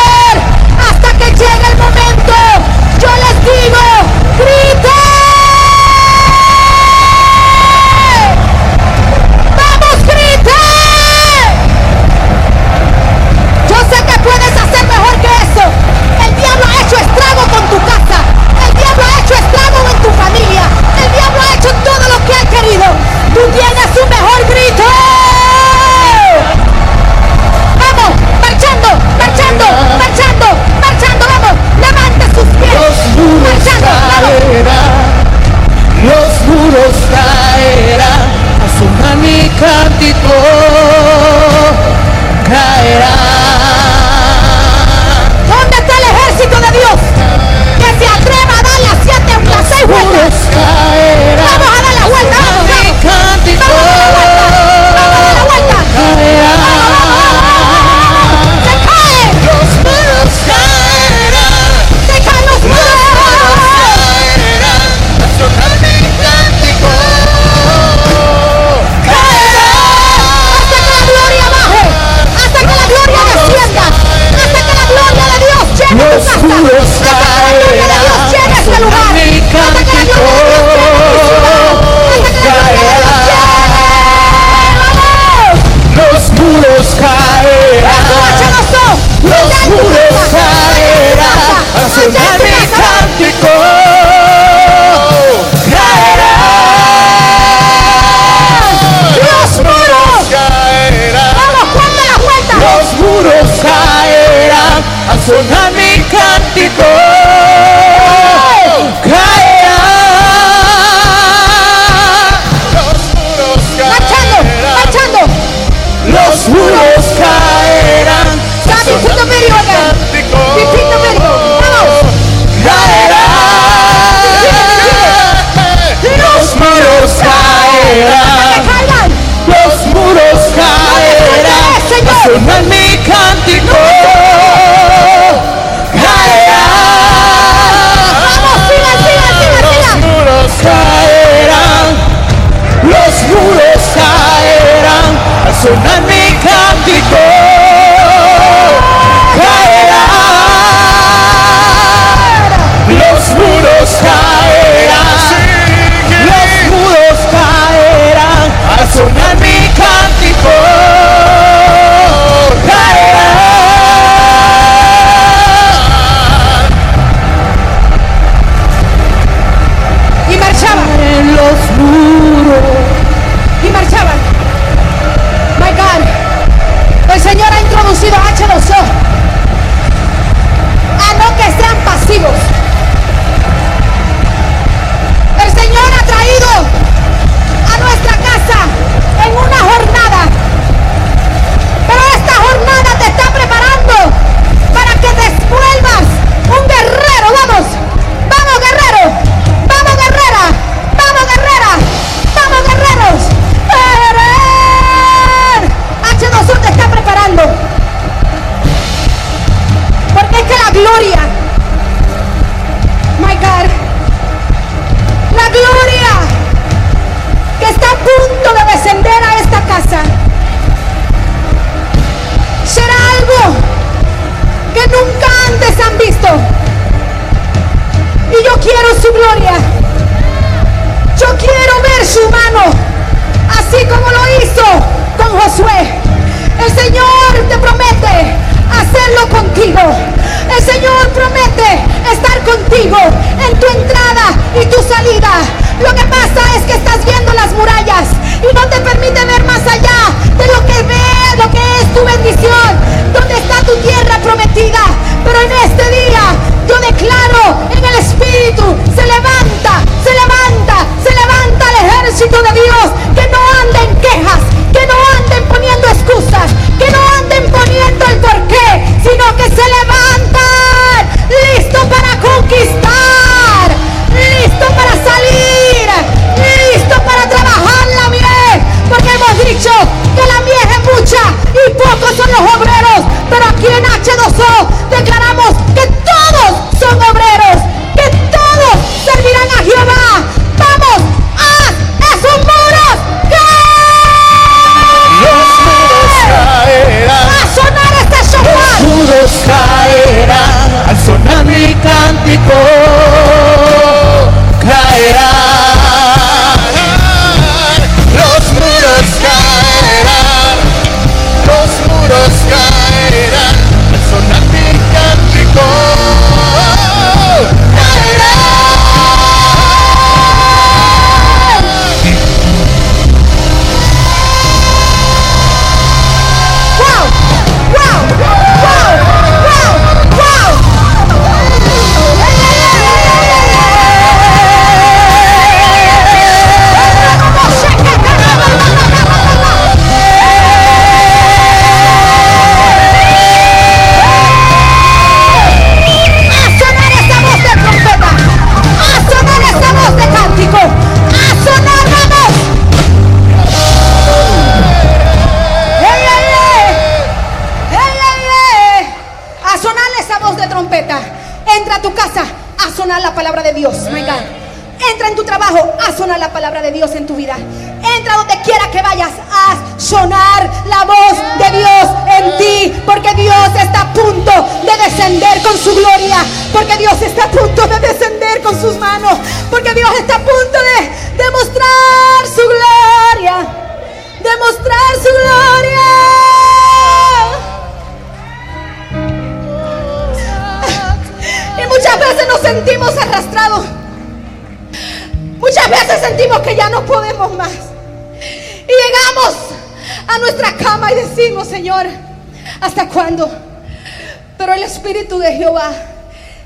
Pero el Espíritu de Jehová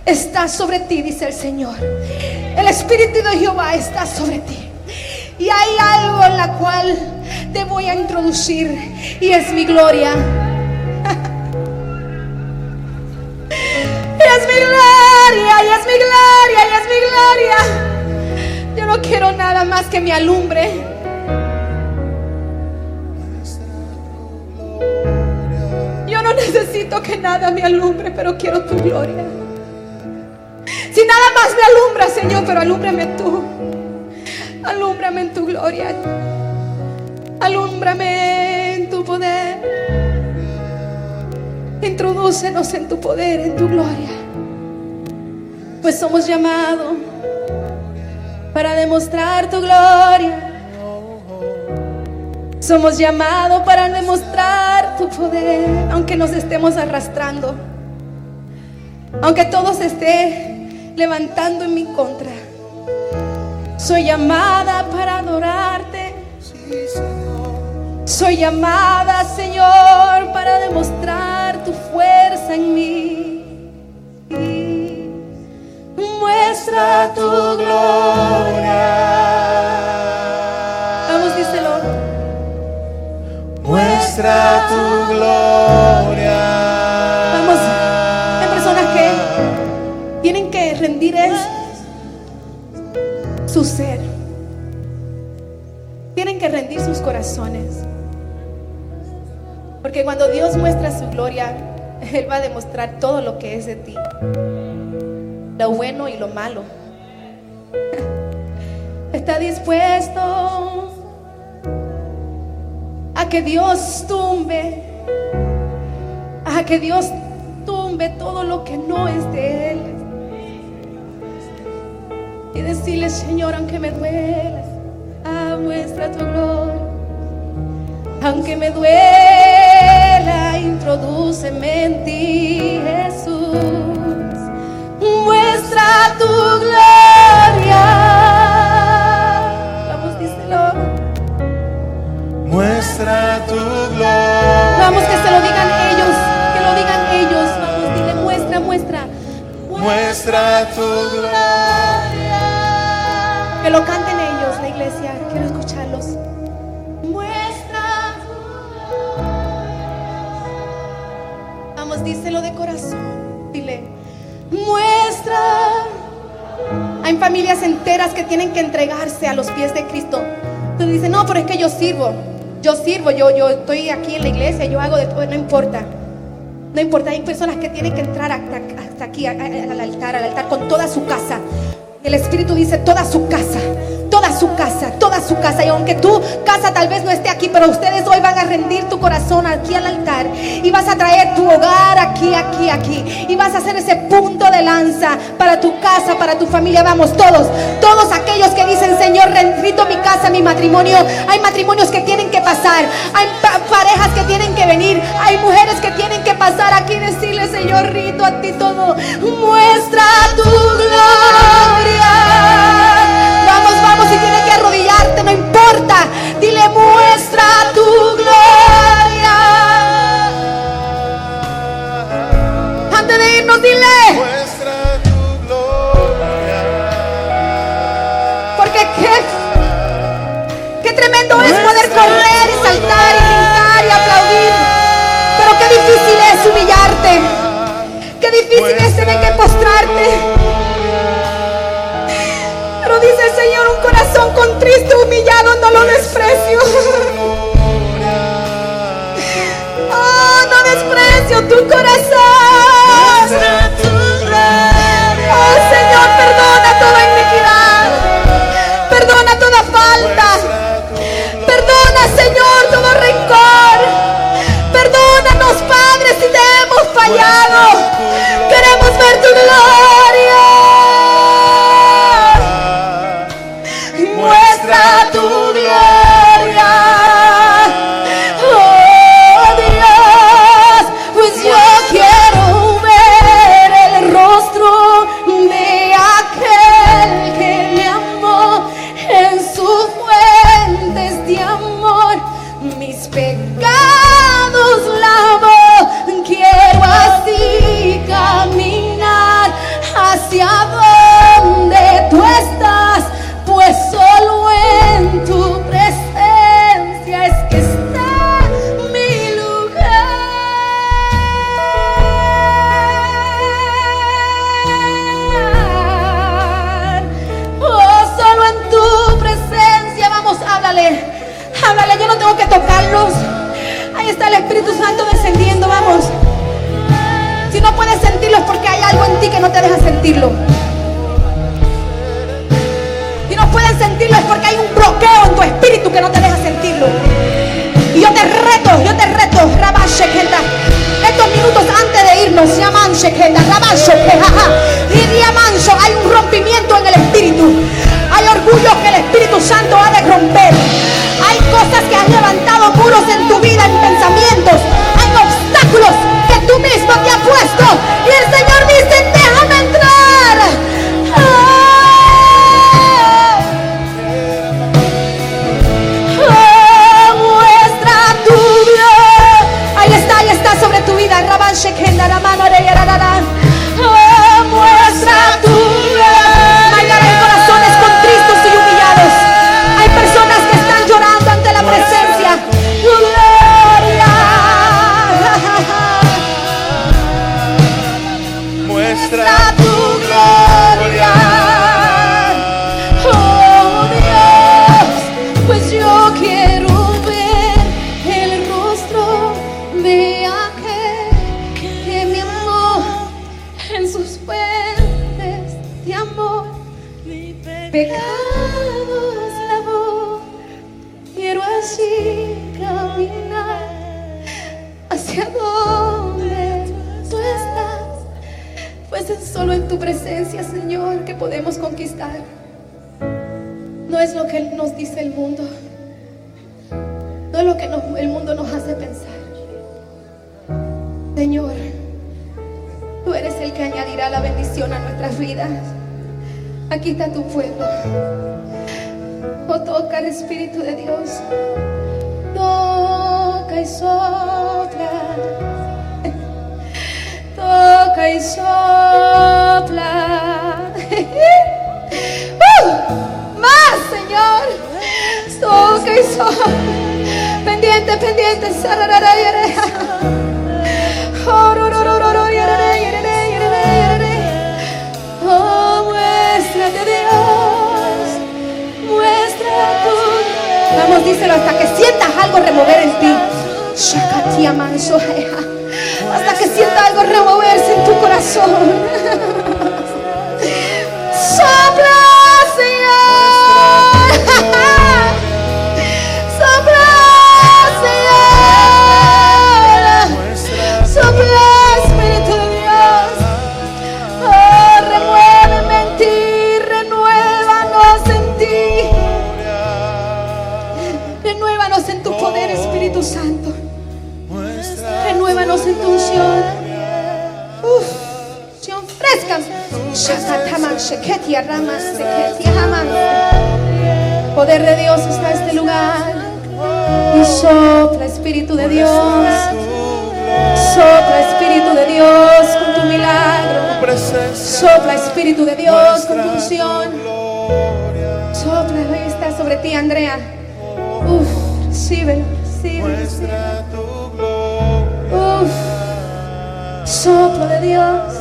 está sobre ti, dice el Señor. El Espíritu de Jehová está sobre ti. Y hay algo en la cual te voy a introducir y es mi gloria. <laughs> es mi gloria, y es mi gloria, y es mi gloria no quiero nada más que me alumbre. Alumbre, pero quiero tu gloria. Si nada más me alumbra, Señor, pero alúmbrame tú. Alúmbrame en tu gloria. Alúmbrame en tu poder. Introdúcenos en tu poder, en tu gloria. Pues somos llamados para demostrar tu gloria. Somos llamados para demostrar tu poder, aunque nos estemos arrastrando, aunque todo se esté levantando en mi contra. Soy llamada para adorarte. Soy llamada, Señor, para demostrar tu fuerza en mí muestra tu gloria. Muestra tu gloria. Vamos, hay personas que tienen que rendir es su ser. Tienen que rendir sus corazones. Porque cuando Dios muestra su gloria, <laughs> Él va a demostrar todo lo que es de ti lo bueno y lo malo. Está dispuesto que Dios tumbe, a que Dios tumbe todo lo que no es de Él. Y decirle, Señor, aunque me duela, ah, muestra tu gloria. Aunque me duela, introdúceme en ti, Jesús muestra tu gloria. Muestra tu gloria. Vamos, que se lo digan ellos, que lo digan ellos. Vamos, dile, muestra, muestra. Muestra tu gloria. Que lo canten ellos, la iglesia. Quiero escucharlos. Muestra Vamos, díselo de corazón. Dile muestra. Hay familias enteras que tienen que entregarse a los pies de Cristo. Entonces dicen, no, pero es que yo sirvo. Yo sirvo, yo, yo estoy aquí en la iglesia, yo hago de todo, no importa. No importa, hay personas que tienen que entrar hasta, aquí, al altar, al altar con toda su casa. El Espíritu dice toda su casa toda su casa, toda su casa. Y aunque tu casa tal vez no esté aquí, pero ustedes hoy van a rendir tu corazón aquí al altar. Y vas a traer tu hogar aquí, aquí, aquí. Y vas a hacer ese punto de lanza para tu casa, para tu familia. Vamos, todos, todos aquellos que dicen, Señor, rento mi mi matrimonio. Hay matrimonios que tienen que pasar. Hay parejas que tienen que venir. Hay mujeres que tienen que pasar aquí decirle, Señor, rito a ti todo. Muestra tu gloria si tienes que arrodillarte, no importa. Dile, muestra tu gloria. Antes de irnos, dile. Es poder correr y saltar y gritar y aplaudir. Pero qué difícil es humillarte. Qué difícil es tener que postrarte dice el Señor, un corazón contristo, humillado, no lo desprecio. <laughs> Oh, no desprecio tu corazón. fallado. Queremos ver tu gloria. No te deja sentirlo. Si no puedes sentirlo es porque hay un bloqueo en tu espíritu que no te deja sentirlo. Y yo te reto, yo te reto, Rabashekenda. Estos minutos antes de irnos, Yaman Shekenda, y Manso, hay un rompimiento en el espíritu. Hay orgullo que el Espíritu Santo ha de romper. Hay cosas que han levantado muros en tu vida, en pensamientos. Renuévanos en tu poder, Espíritu Santo. Renuévanos en tu unción. Uf, unción fresca. Poder de Dios está en este lugar. Y sopla, Espíritu de Dios. Sopla, Espíritu de Dios, con tu milagro. Sopla, Espíritu de Dios, con tu unción. Sopla, ahí está sobre ti, Andrea. Recíbelo, recíbelo. recíbelo. Uf, soplo de Dios.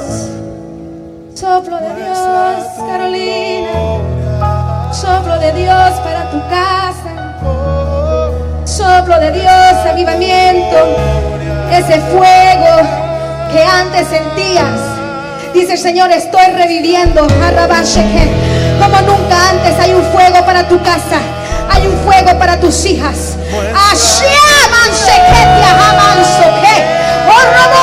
Soplo de Dios, Carolina. Soplo de Dios para tu casa. Soplo de Dios, avivamiento. Ese fuego que antes sentías. Dice el Señor, estoy reviviendo. Como nunca antes hay un fuego para tu casa. Hay un fuego para tus hijas. Ashiaman sheketia haman soke. Orobo shekia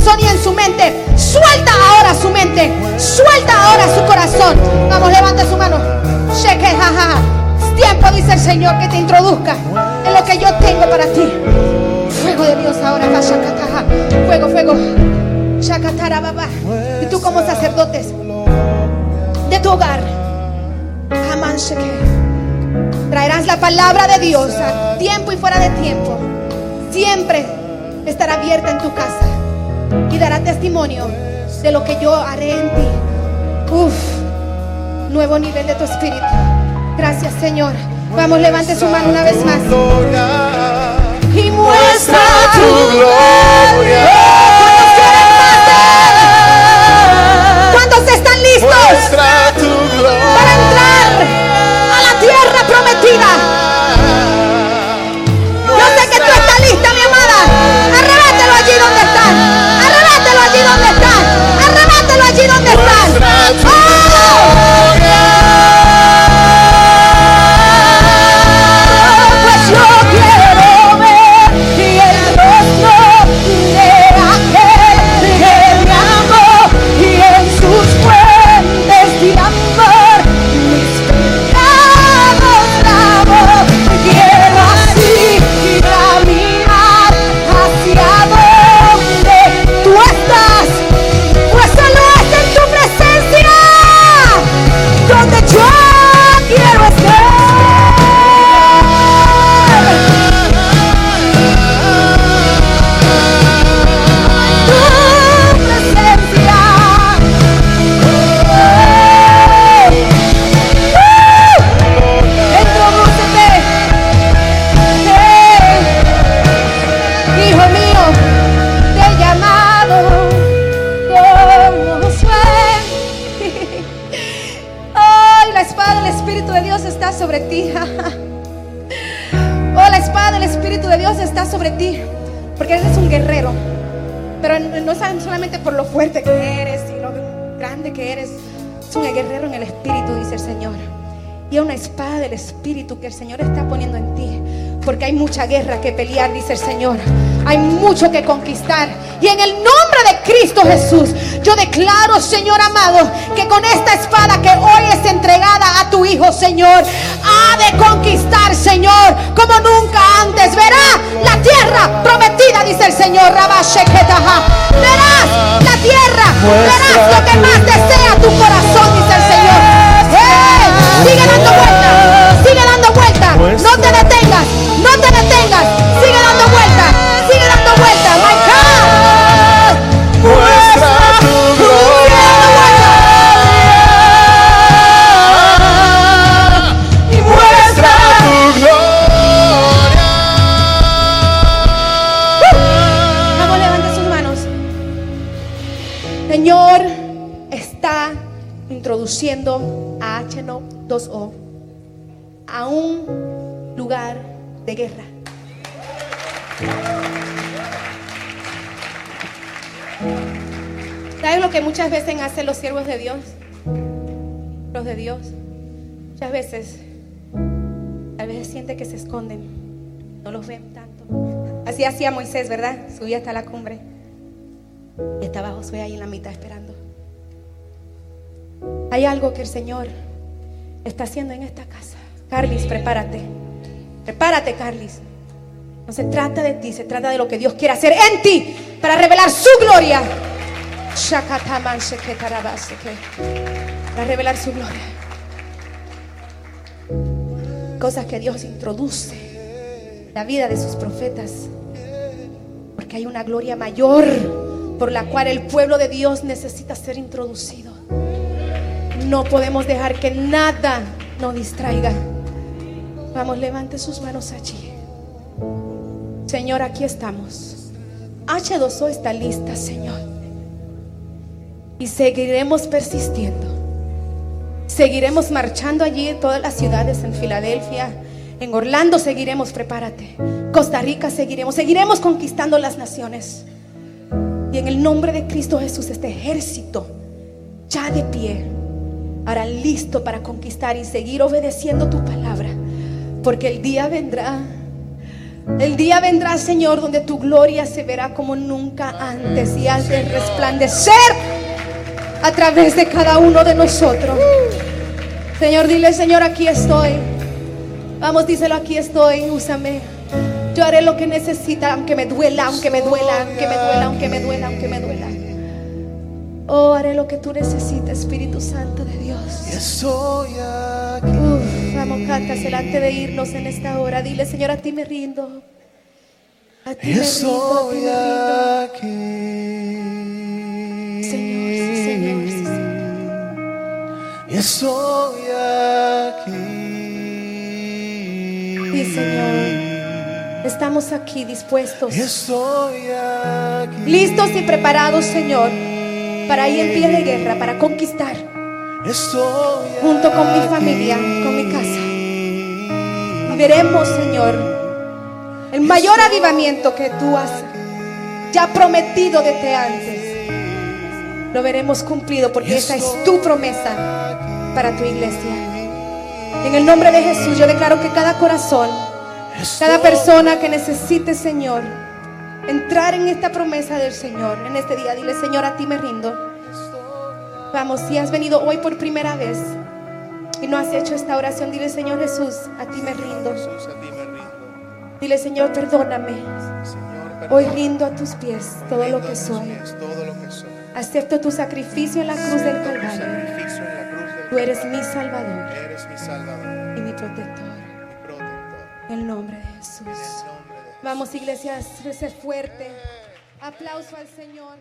corazón y en su mente. Suelta ahora su mente. Suelta ahora su corazón. Vamos, levanta su mano. Cheque, jaja. Es tiempo, dice el Señor, que te introduzca en lo que yo tengo para ti. Fuego de Dios ahora. Fuego, fuego. Y tú como sacerdotes de tu hogar. Traerás la palabra de Dios a tiempo y fuera de tiempo. Siempre estará abierta en tu casa dará testimonio de lo que yo haré en ti. Uf, nuevo nivel de tu espíritu. Gracias, Señor. Vamos, levante su mano una vez más. Y muestra tu gloria. Porque hay mucha guerra que pelear, dice el Señor. Hay mucho que conquistar. Y en el nombre de Cristo Jesús, yo declaro, Señor amado, que con esta espada que hoy es entregada a tu Hijo, Señor, ha de conquistar, Señor, como nunca antes. Verá la tierra prometida, dice el Señor. Verás la tierra, verás lo que más desea tu corazón, dice el Señor. Sigue dando vuelta, sigue dando vuelta. No te muchas veces hacen los siervos de Dios? Los de Dios. Muchas veces, a veces siente que se esconden. No los ven tanto. Así hacía Moisés, ¿verdad? Subía hasta la cumbre. Y estaba Josué ahí en la mitad esperando. Hay algo que el Señor está haciendo en esta casa. Carlis, prepárate. Prepárate, Carlis. No se trata de ti, se trata de lo que Dios quiere hacer en ti para revelar su gloria. Para revelar su gloria. Cosas que Dios introduce en la vida de sus profetas. Porque hay una gloria mayor por la cual el pueblo de Dios necesita ser introducido. No podemos dejar que nada nos distraiga. Vamos, levante sus manos allí. Señor, aquí estamos. H2O está lista, Señor. Y seguiremos persistiendo. Seguiremos marchando allí en todas las ciudades, en Filadelfia, en Orlando seguiremos, prepárate. Costa Rica seguiremos, seguiremos conquistando las naciones. Y en el nombre de Cristo Jesús, este ejército ya de pie, ahora listo para conquistar y seguir obedeciendo tu palabra. Porque el día vendrá. El día vendrá, Señor, donde tu gloria se verá como nunca antes y antes resplandecer a través de cada uno de nosotros. Señor, dile, Señor, aquí estoy. Vamos, díselo, aquí estoy, úsame. Yo haré lo que necesita, aunque me duela, aunque me duela, aunque me duela, aunque me duela, aunque me duela. Oh, haré lo que tú necesitas, Espíritu Santo de Dios. Estoy aquí. Uf, vamos, cantas delante de irnos en esta hora. Dile, Señor, a ti me rindo. A ti me rindo, a ti Estoy me rindo. Estoy aquí. Sí, Señor. Estamos aquí dispuestos, Estoy aquí. listos y preparados, Señor, para ir en pie de guerra, para conquistar, Estoy junto con mi familia, con mi casa. Y veremos, Señor, el mayor avivamiento que tú has ya prometido desde antes. Lo veremos cumplido porque esa es tu promesa para tu iglesia. En el nombre de Jesús yo declaro que cada corazón, cada persona que necesite, Señor, entrar en esta promesa del Señor en este día, dile, Señor, a ti me rindo. Vamos, si has venido hoy por primera vez y no has hecho esta oración, dile, Señor Jesús, a ti me rindo. Dile, Señor, perdóname. Hoy rindo a tus pies todo lo que soy. Acepto tu sacrificio en la cruz del Calvario. Tú eres mi Salvador Eres mi Salvador, y mi protector. En el nombre de Jesús. Vamos, iglesias, ser fuerte. Aplauso al Señor.